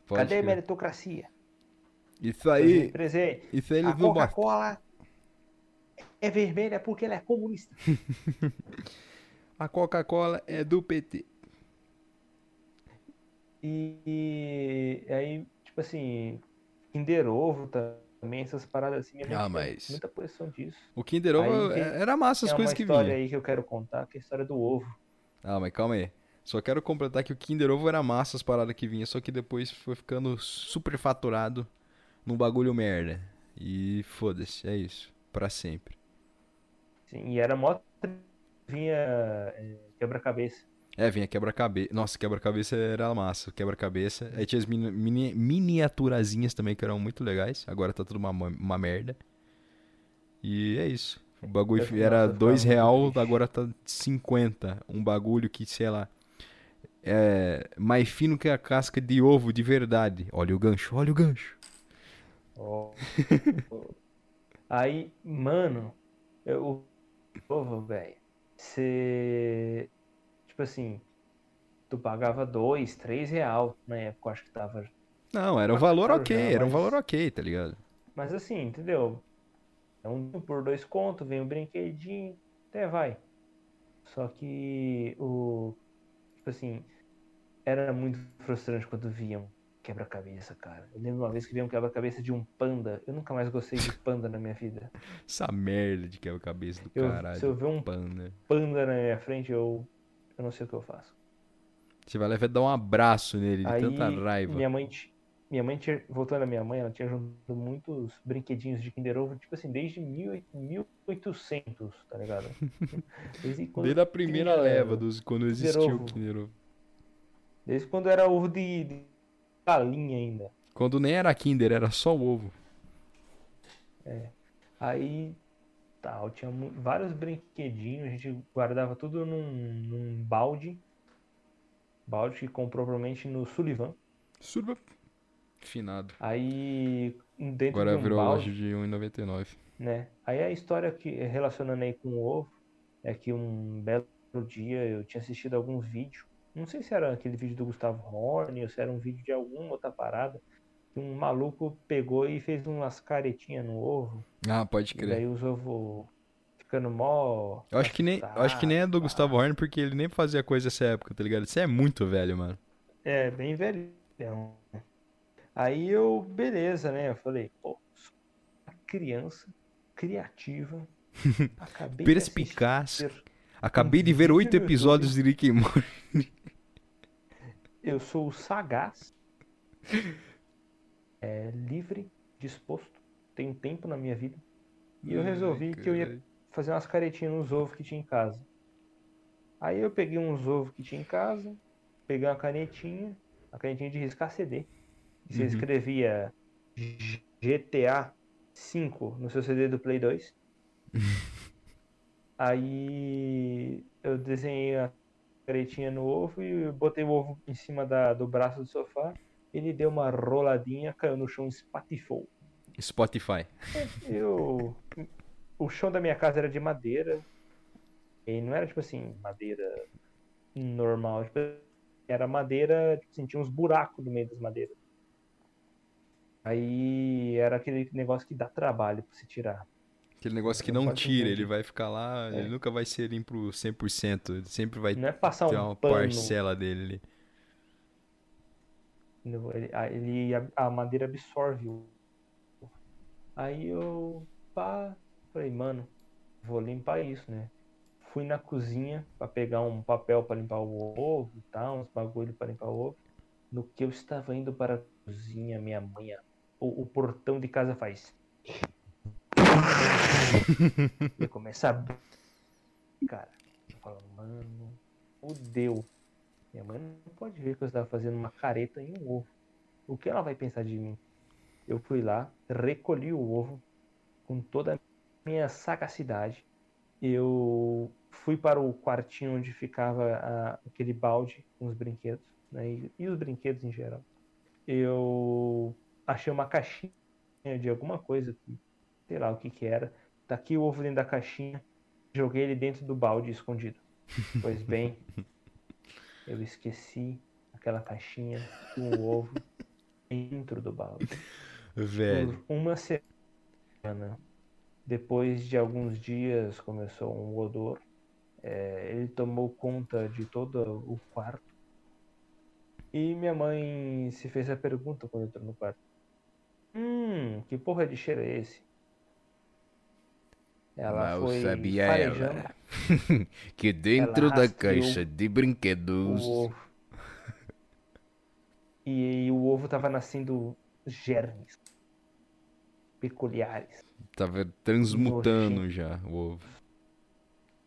Pode Cadê a meritocracia? Isso aí, Presente. isso aí A eles botam. Coca-Cola é vermelha porque ela é comunista. A Coca-Cola é do PT. E, e aí, tipo assim, Kinder Ovo também, essas paradas assim. minha Ah, mas- Muita coleção disso. O Kinder Ovo Aí tem- era massa as Tem uma coisas que história vinha. aí que eu quero contar, que é a história do ovo. Ah, mas calma aí. Só quero completar que o Kinder Ovo era massa as paradas que vinha, só que depois foi ficando super faturado num bagulho merda. E foda-se, é isso. Pra sempre. Sim, e era mó vinha é, quebra-cabeça. É, vinha quebra-cabeça. Nossa, quebra-cabeça era massa. Quebra-cabeça. Aí tinha as mini, mini, miniaturazinhas também que eram muito legais. Agora tá tudo uma, uma merda. E é isso. O bagulho Nossa, era dois real, agora tá 50. Um bagulho que, sei lá, é mais fino que a casca de ovo de verdade. Olha o gancho, olha o gancho. Ó. Aí, mano, eu, o ovo, velho, você, tipo assim, tu pagava dois, três real na época, eu acho que tava. Não, era um Mas valor ok, já, era um mas- valor ok, tá ligado? Mas assim, entendeu? É um por dois contos, vem um brinquedinho, até vai. Só que o, tipo assim, era muito frustrante quando via um quebra-cabeça, cara. Eu lembro uma vez que vi um quebra-cabeça de um panda. Eu nunca mais gostei de panda na minha vida. Essa merda de quebra-cabeça do Eu- caralho. se eu ver um panda. panda na minha frente, eu, eu não sei o que eu faço. Você vai lá e vai dar um abraço nele de Aí, tanta raiva. minha mãe, minha mãe tinha, voltando à minha mãe, ela tinha juntado muitos brinquedinhos de Kinder Ovo, tipo assim, desde 18- 1800, tá ligado? Desde quando Desde a primeira leva, dos, quando existiu o Ovo. Kinder Ovo. Desde quando era ovo de, de galinha ainda. Quando nem era Kinder, era só o ovo. Aí, tal, tinha vários brinquedinhos, a gente guardava tudo num, num balde. Balde que comprou provavelmente no Sullivan. Surba. Finado. Aí, dentro Agora de um virou balde, loja de 1,99. né? Aí a história que relacionando aí com o ovo é que um belo dia eu tinha assistido algum vídeo, não sei se era aquele vídeo do Gustavo Horn ou se era um vídeo de alguma outra parada, um maluco pegou e fez umas caretinhas no ovo, Ah, pode e crer. daí os ovos ficando mó Eu acho que nem, eu acho que nem é do Gustavo Horn, porque ele nem fazia coisa nessa época, tá ligado? Você é muito velho, mano. É, bem velhão. Aí eu, beleza, né? Eu falei, pô, sou uma criança criativa, acabei de Perspicaz. assistir Acabei de ver oito episódios de Rick and Morty. Eu sou sagaz, é, livre, disposto, tenho tempo na minha vida. E eu resolvi que eu ia fazer umas caretinhas nos ovos que tinha em casa. Aí eu peguei uns ovos que tinha em casa, peguei uma canetinha, a canetinha de riscar CD. E você Uhum. escrevia GTA 5 no seu CD do Play 2. Aí eu desenhei a caretinha no ovo e botei o ovo em cima da, do braço do sofá. Ele deu uma roladinha, caiu no chão, espatifou. Spotify. Eu. O chão da minha casa era de madeira. E não era tipo assim, madeira normal. Tipo, era madeira, tipo assim, tinha uns buracos no meio das madeiras. Aí era aquele negócio que dá trabalho pra se tirar. Aquele negócio que Não não tira, entender. ele vai ficar lá, É. ele nunca vai ser limpo 100%, ele sempre vai Não é passar ter um uma pano. parcela dele ali. Ele, a- madeira absorve o. Aí eu pá, falei, mano, vou limpar isso, né? Fui na cozinha pra pegar um papel pra limpar o ovo e tal, uns bagulho pra limpar o ovo. No que eu estava indo para a cozinha, minha mãe, o, o portão de casa faz. Eu começo a. Cara, eu falo, mano, fudeu. Minha mãe não pode ver que eu estava fazendo uma careta em um ovo. O que ela vai pensar de mim? Eu fui lá, recolhi o ovo com toda a minha sagacidade. Eu fui para o quartinho onde ficava a- aquele balde com os brinquedos, né? E, e os brinquedos em geral. Eu achei uma caixinha de alguma coisa, sei lá o que que era. Tá aqui o ovo dentro da caixinha. Joguei ele dentro do balde escondido. Pois bem, eu esqueci aquela caixinha com o ovo dentro do balde. Velho. Por uma semana. Depois de alguns dias começou um odor. É, ele tomou conta de todo o quarto. E minha mãe se fez a pergunta quando entrou no quarto. Hum, que porra de cheiro é esse? Ela Mal foi sabia farejando ela que dentro Ela da caixa de brinquedos. o ovo. E, o ovo tava nascendo germes peculiares. Tava transmutando já o ovo.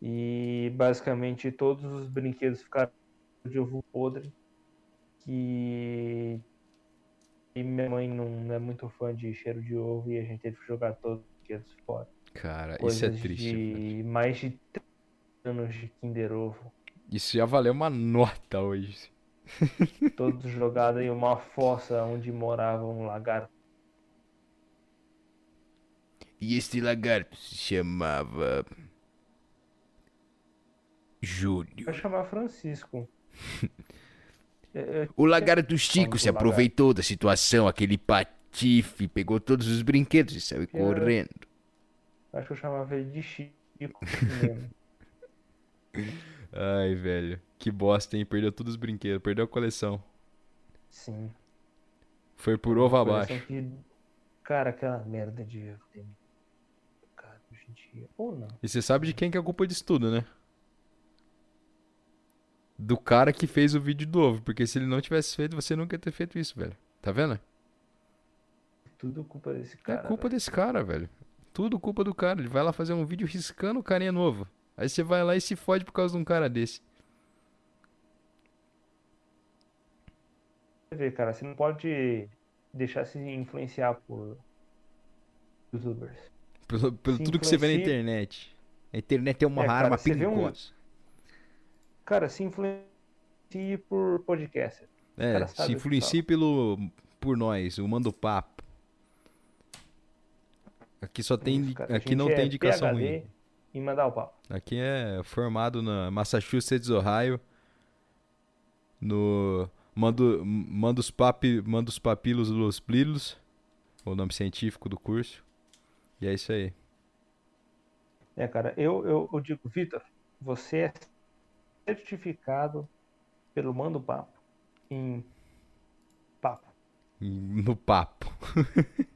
E basicamente todos os brinquedos ficaram de ovo podre. Que e minha mãe não é muito fã de cheiro de ovo e a gente teve que jogar todos os brinquedos fora. Cara, Coisas isso é triste. de mais de 30 anos de Kinder Ovo. Isso já valeu uma nota hoje. Todos jogados em uma fossa onde morava um lagarto. E este lagarto se chamava. Júlio. Vai chamar Francisco. É, é, O lagarto Chico se pro aproveitou da situação, aquele patife, pegou todos os brinquedos e saiu Pior. correndo. Acho que eu chamava ele de Chico mesmo. Ai, velho. Que bosta, hein? Perdeu todos os brinquedos, perdeu a coleção. Sim. Foi por ovo abaixo. que- Cara, aquela merda de. Cara, hoje em dia. Ou não. E você sabe de quem que é a culpa disso tudo, né? Do cara que fez o vídeo do ovo. Porque se ele não tivesse feito, você nunca ia ter feito isso, velho. Tá vendo? Tudo culpa desse É cara. culpa velho. desse cara, velho. Tudo culpa do cara. Ele vai lá fazer um vídeo riscando o carinha novo. Aí você vai lá e se fode por causa de um cara desse. Cara, você não pode deixar se influenciar por youtubers. Pelo, pelo tudo que você vê na influencia- internet. A internet é uma É, cara, arma vê um- perigosa. Cara, se influencie por podcaster. É, se influencie pelo, por nós, o Mando Papo. Aqui só tem, Isso, aqui não gente tem é indicação PhD ruim. E mandar o papo. Aqui é formado na Massachusetts, Ohio. No mando, manda os papi, manda os papilos los plilos, o nome científico do curso. E é isso aí. É, cara, eu, eu, eu digo, Vitor, você é certificado pelo Mando Papo em papo. No papo.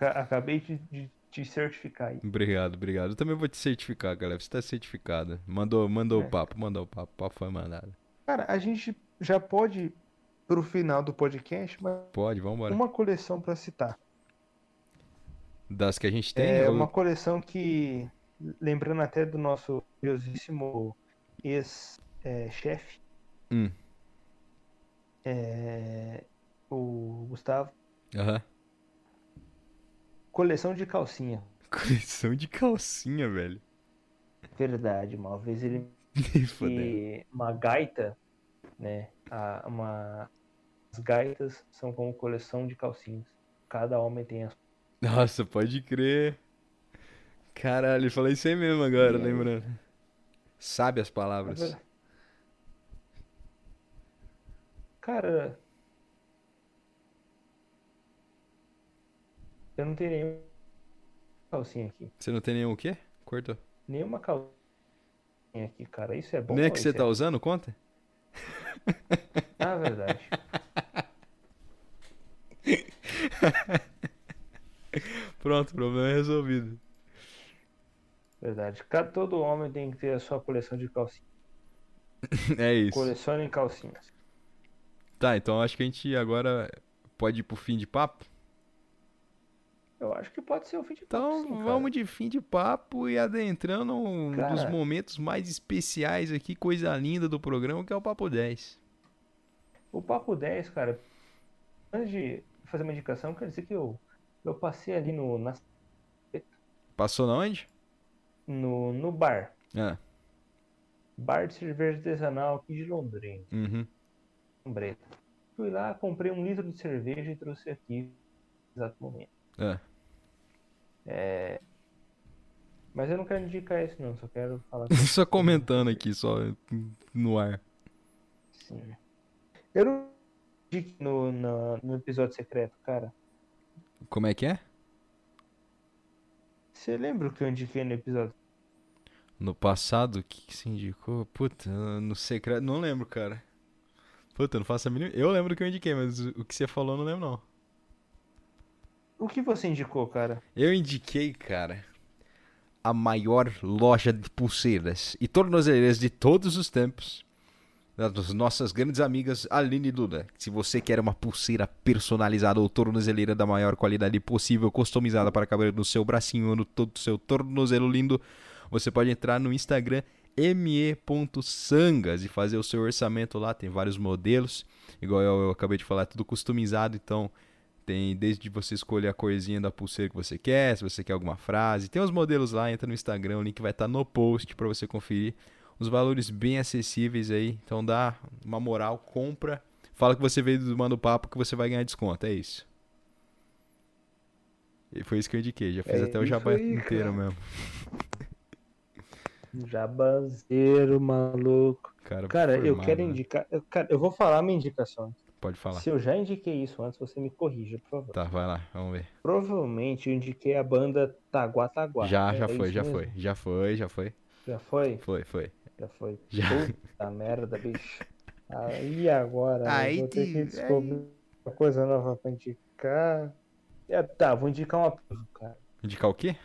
Aca- Acabei de, de te certificar aí. Obrigado, obrigado. Eu também vou te certificar, galera. Você tá certificada. Mandou, mandou É. o papo, mandou o papo. O papo foi mandado. Cara, a gente já pode pro final do podcast, mas Pode, vambora. uma coleção pra citar. Das que a gente tem, É eu- uma coleção que, lembrando até do nosso curiosíssimo ex-chefe, Hum. é, o Gustavo, Aham. Coleção de calcinha. Coleção de calcinha, velho. Verdade, uma vez ele e uma gaita, né? A, uma, as gaitas são como coleção de calcinhas. Cada homem tem a Nossa, pode crer. Caralho, ele falou isso aí mesmo agora, aí? lembrando. Sabe as palavras. Cara, eu não tenho nenhuma calcinha aqui. Você não tem nenhum o quê? Cortou. Nenhuma calcinha aqui, cara. Isso é bom Nem é que você é- tá usando, conta? Ah, verdade. Pronto, problema é resolvido. Verdade. Cada, todo homem tem que ter a sua coleção de calcinhas. É isso. Colecione calcinhas. Tá, então acho que a gente agora pode ir pro fim de papo. Eu acho que pode ser o fim de papo, Então sim, cara. vamos de fim de papo e adentrando um Cara. dos momentos mais especiais aqui, coisa linda do programa, que é o Papo 10. O Papo 10, cara, antes de fazer uma indicação, quero dizer que eu, eu passei ali no, na- Passou na onde? no, no bar. Ah, Bar de cerveja artesanal aqui de Londrina, uhum. Breta. Fui lá, comprei um litro de cerveja e trouxe aqui no exato momento. Ah. Mas eu não quero indicar isso não, só quero falar Só comentando aqui, só no ar. assim. Eu não indiquei no, na- no episódio secreto, cara. Como é que é? Você lembra o que eu indiquei no episódio? No passado, o que, que você indicou? Puta, no secreto. Não lembro, cara. Puta, não faço a mínima. Eu lembro que eu indiquei, mas o o que você falou eu não lembro, não. O que você indicou, cara? Eu indiquei, cara, a maior loja de pulseiras e tornozeleiras de todos os tempos. Das nossas grandes amigas Aline e Duda. Se você quer uma pulseira personalizada ou tornozeleira da maior qualidade possível, customizada para caber no seu bracinho ou no todo seu tornozelo lindo, você pode entrar no Instagram me.sangas e fazer o seu orçamento lá. Tem vários modelos, igual eu, eu acabei de falar, tudo customizado, então tem desde você escolher a corzinha da pulseira que você quer, se você quer alguma frase. Tem os modelos lá, entra no Instagram, o link vai estar no post para você conferir. Os valores bem acessíveis aí, então dá uma moral, compra. Fala que você veio do Mano Papo que você vai ganhar desconto, é isso. E foi isso que eu indiquei, já fiz É até o jabá aí, inteiro cara. mesmo. Jabazeiro, maluco. Cara, Cara, eu quero né? indicar. eu- Cara, eu vou falar minha indicação. Pode falar. Se eu já indiquei isso antes, você me corrija, por favor. Tá, vai lá, vamos ver. Provavelmente eu indiquei a banda Taguá Taguá. Já, É já foi, já mesmo? foi, já foi, já foi, Já foi? foi, foi. Já foi. Já. Puta merda, bicho. Aí agora, Aí vou ter te- que descobrir uma coisa nova pra indicar. É, tá, vou indicar um aplicativo, cara. Indicar o quê?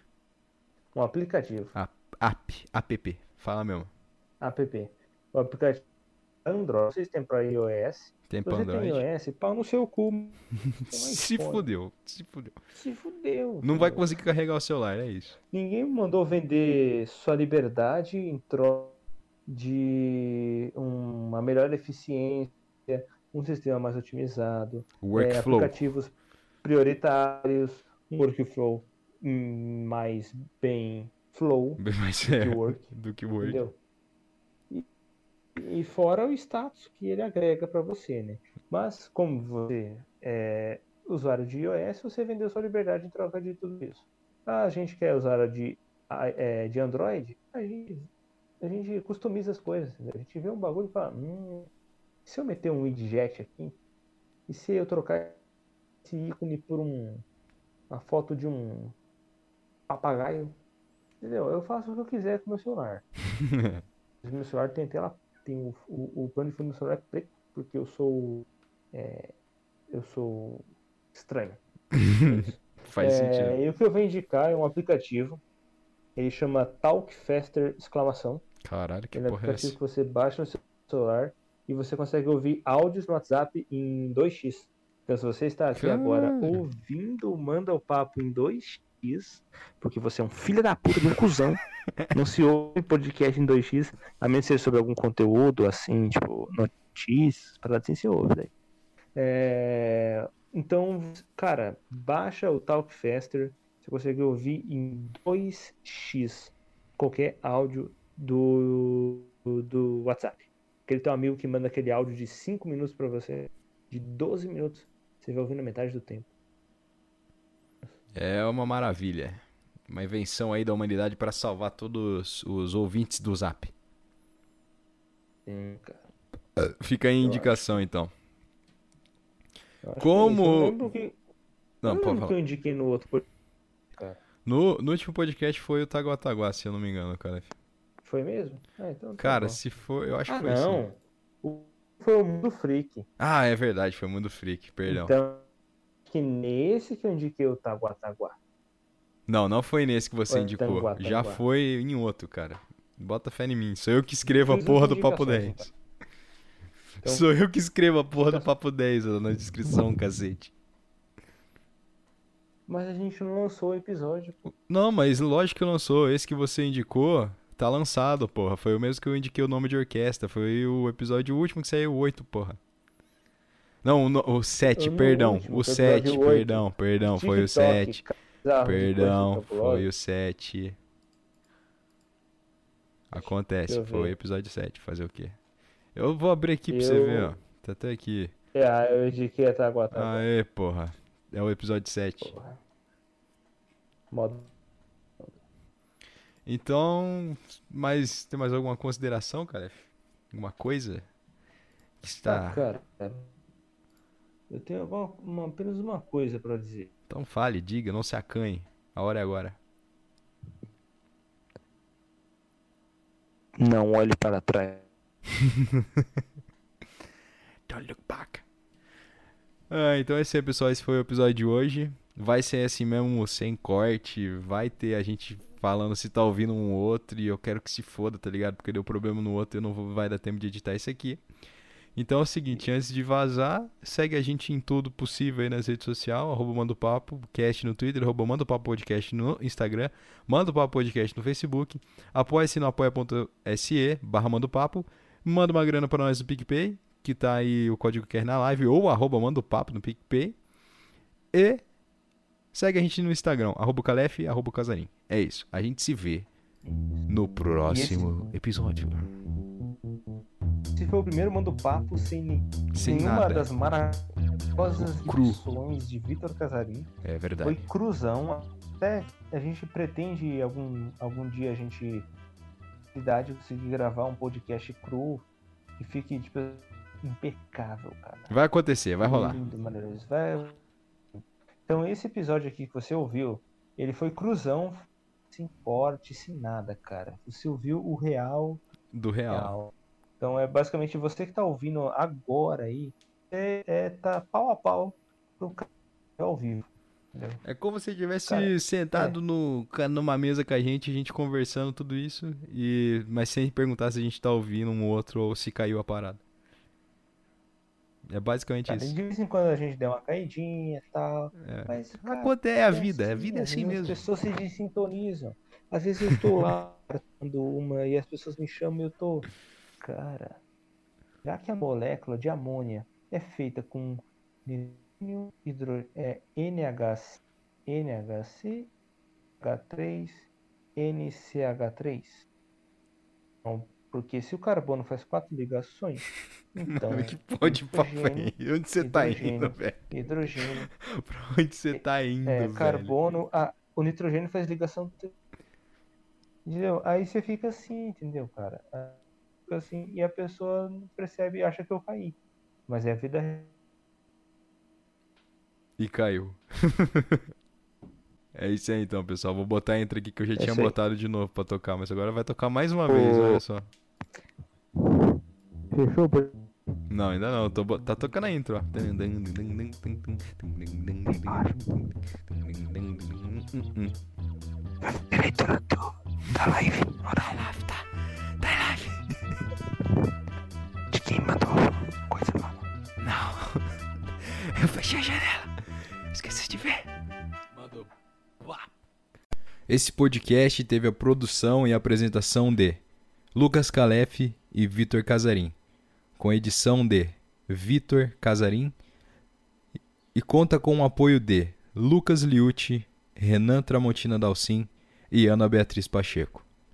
Um aplicativo. App, app, fala mesmo. App. O aplicativo Android. Vocês têm pra iOS. Tem pra você tem Android? iOS, pau no seu cu. Se fudeu, se fudeu. Se fudeu. Não vai conseguir carregar o celular, é isso. Ninguém me mandou vender sua liberdade em troca de uma melhor eficiência, um sistema mais otimizado, é, Workflow. aplicativos prioritários, um workflow hum, mais bem flow Mas que é, work, do que work. entendeu? E, fora o status que ele agrega para você, né? Mas como você é usuário de iOS, você vendeu sua liberdade em troca de tudo isso. Ah, a gente quer usuário de, a- é, de Android, a gente, a gente customiza as coisas. A gente vê um bagulho e fala, hum, se eu meter um widget aqui, e se eu trocar esse ícone por um, uma foto de um papagaio, entendeu? Eu faço o que eu quiser com o meu celular. O meu celular tem tela, tem o, o, o plano de fundo celular é preto, porque eu sou, é, eu sou estranho. Faz É, sentido. E o que eu vou indicar é um aplicativo. Ele chama Talk Faster exclamação. Caralho, que Ele é um é aplicativo essa? que você baixa no seu celular e você consegue ouvir áudios no WhatsApp em 2x. Então, se você está aqui agora ouvindo o Manda o Papo em 2x, porque você é um filho da puta de um cuzão, não se ouve podcast em 2x, a menos que seja sobre algum conteúdo, assim, tipo, notícias, para assim se ouve, daí. É, Então, cara, baixa o Talk Faster, você consegue ouvir em 2x qualquer áudio do, do, do WhatsApp. Aquele teu amigo que manda aquele áudio de 5 minutos pra você, de 12 minutos, você vai ouvir na metade do tempo. É uma maravilha. Uma invenção aí da humanidade para salvar todos os ouvintes do Zap. Sim, cara. Fica aí a indicação, então. Que Como- que, Não, pode lembro que falar. eu indiquei no outro podcast. No, no último podcast foi o Taguataguá, se eu não me engano, cara. Foi mesmo? Ah, então tá Cara, bom. se for, eu acho que Ah, foi assim. não. O- Foi o Mundo Freak. Ah, é verdade, foi Mundo Freak, perdão. Então, que nesse que eu indiquei o Taguataguá. Não, não foi nesse que você Foi indicou. Tanguá, Já Tanguá. foi em outro, cara. Bota fé em mim. Sou eu que escrevo a porra do Papo indicações, 10. Então- Sou eu que escrevo a porra do Papo 10 ó, na descrição, cacete. Mas a gente não lançou o episódio. pô. Não, mas lógico que sou. Esse que você indicou tá lançado, porra. Foi o mesmo que eu indiquei o nome de orquestra. Foi o episódio último que saiu, o 8, porra. Não, o, no- o 7, Eu não, perdão. o último, O foi o 7, episódio oito. perdão, perdão. Foi o TikTok, 7. Casal, Perdão, foi o 7. Acontece, eu foi o episódio 7. Fazer o quê? Eu vou abrir aqui pra você Eu- ver, ó. Tá até aqui. É, ah, eu indiquei a Taguataguá. Aê, porra. É o episódio 7. Porra. Modo. Então, mas tem mais alguma consideração, cara? Alguma coisa está. Ah, cara, eu tenho alguma- uma- apenas uma coisa pra dizer. Então fale, diga, não se acanhe. A hora é agora. Não olhe para trás. Don't look back. Ah, então é isso aí, pessoal. Esse foi o episódio de hoje. Vai ser assim mesmo, sem corte. Vai ter a gente falando se tá ouvindo um outro e eu quero que se foda, tá ligado? Porque deu problema no outro e eu não vou, vai dar tempo de editar isso aqui. Então é o seguinte, antes de vazar, segue a gente em tudo possível aí nas redes sociais, arroba Manda Papo, cast no Twitter, arroba Manda Papo Podcast no Instagram, Manda Papo Podcast no Facebook, apoia-se no apoia.se barra Manda Papo, manda uma grana para nós no PicPay, que tá aí o código que quer na live, ou arroba Manda Papo no PicPay, e segue a gente no Instagram, arroba Calef, arroba Casarim. É isso, a gente se vê no próximo episódio. Esse foi o primeiro Mando Papo sem, sem nenhuma nada. das maravilhosas edições de Vitor Casarim. É verdade. Foi cruzão. Até a gente pretende algum, algum dia a gente idade conseguir gravar um podcast cru que fique tipo, impecável, cara. Vai acontecer, vai rolar. Lindo, maravilhoso. Vai- Então esse episódio aqui que você ouviu, ele foi cruzão, sem corte, sem nada, cara. Você ouviu o real Do real. real. Então é basicamente você que tá ouvindo agora aí, é, é tá pau a pau pro cara ao vivo. entendeu? É como se tivesse Cara, sentado no, ca- numa mesa com a gente, a gente conversando tudo isso, e mas sem perguntar se a gente tá ouvindo um outro ou se caiu a parada. É basicamente Cara, isso. de vez em quando a gente deu uma caidinha e tal. É. Mas, cara, Acontece, é a vida, a vida é assim mesmo. As pessoas se desintonizam. Às vezes eu tô lá uma e as pessoas me chamam e eu tô. Cara, já que a molécula de amônia é feita com hidro... é, NH... NHC, H3, NCH3. Então, porque se o carbono faz quatro ligações, então que pode papo nitrogênio, aí? Onde você tá indo, velho? hidrogênio, Pra onde você tá indo, é, velho? carbono, a, o nitrogênio faz ligação. Entendeu? Aí você fica assim, entendeu, cara? Assim, e a pessoa não percebe e acha que eu caí. Mas é a vida real. E caiu. é isso aí então, pessoal. Vou botar a intro aqui que eu já É tinha botado de novo pra tocar, mas agora vai tocar mais uma vez, olha só. Fechou? Não, ainda não. Tô, tá tocando a intro, ó. Live? Live, tá. Mandou coisa lá? Não. Eu fechei a janela. Esqueci de ver. Mandou. Esse podcast teve a produção e apresentação de Lucas Calef e Vitor Casarim, com edição de Vitor Casarim e conta com o apoio de Lucas Liucci, Renan Tramontina Dalcin e Ana Beatriz Pacheco.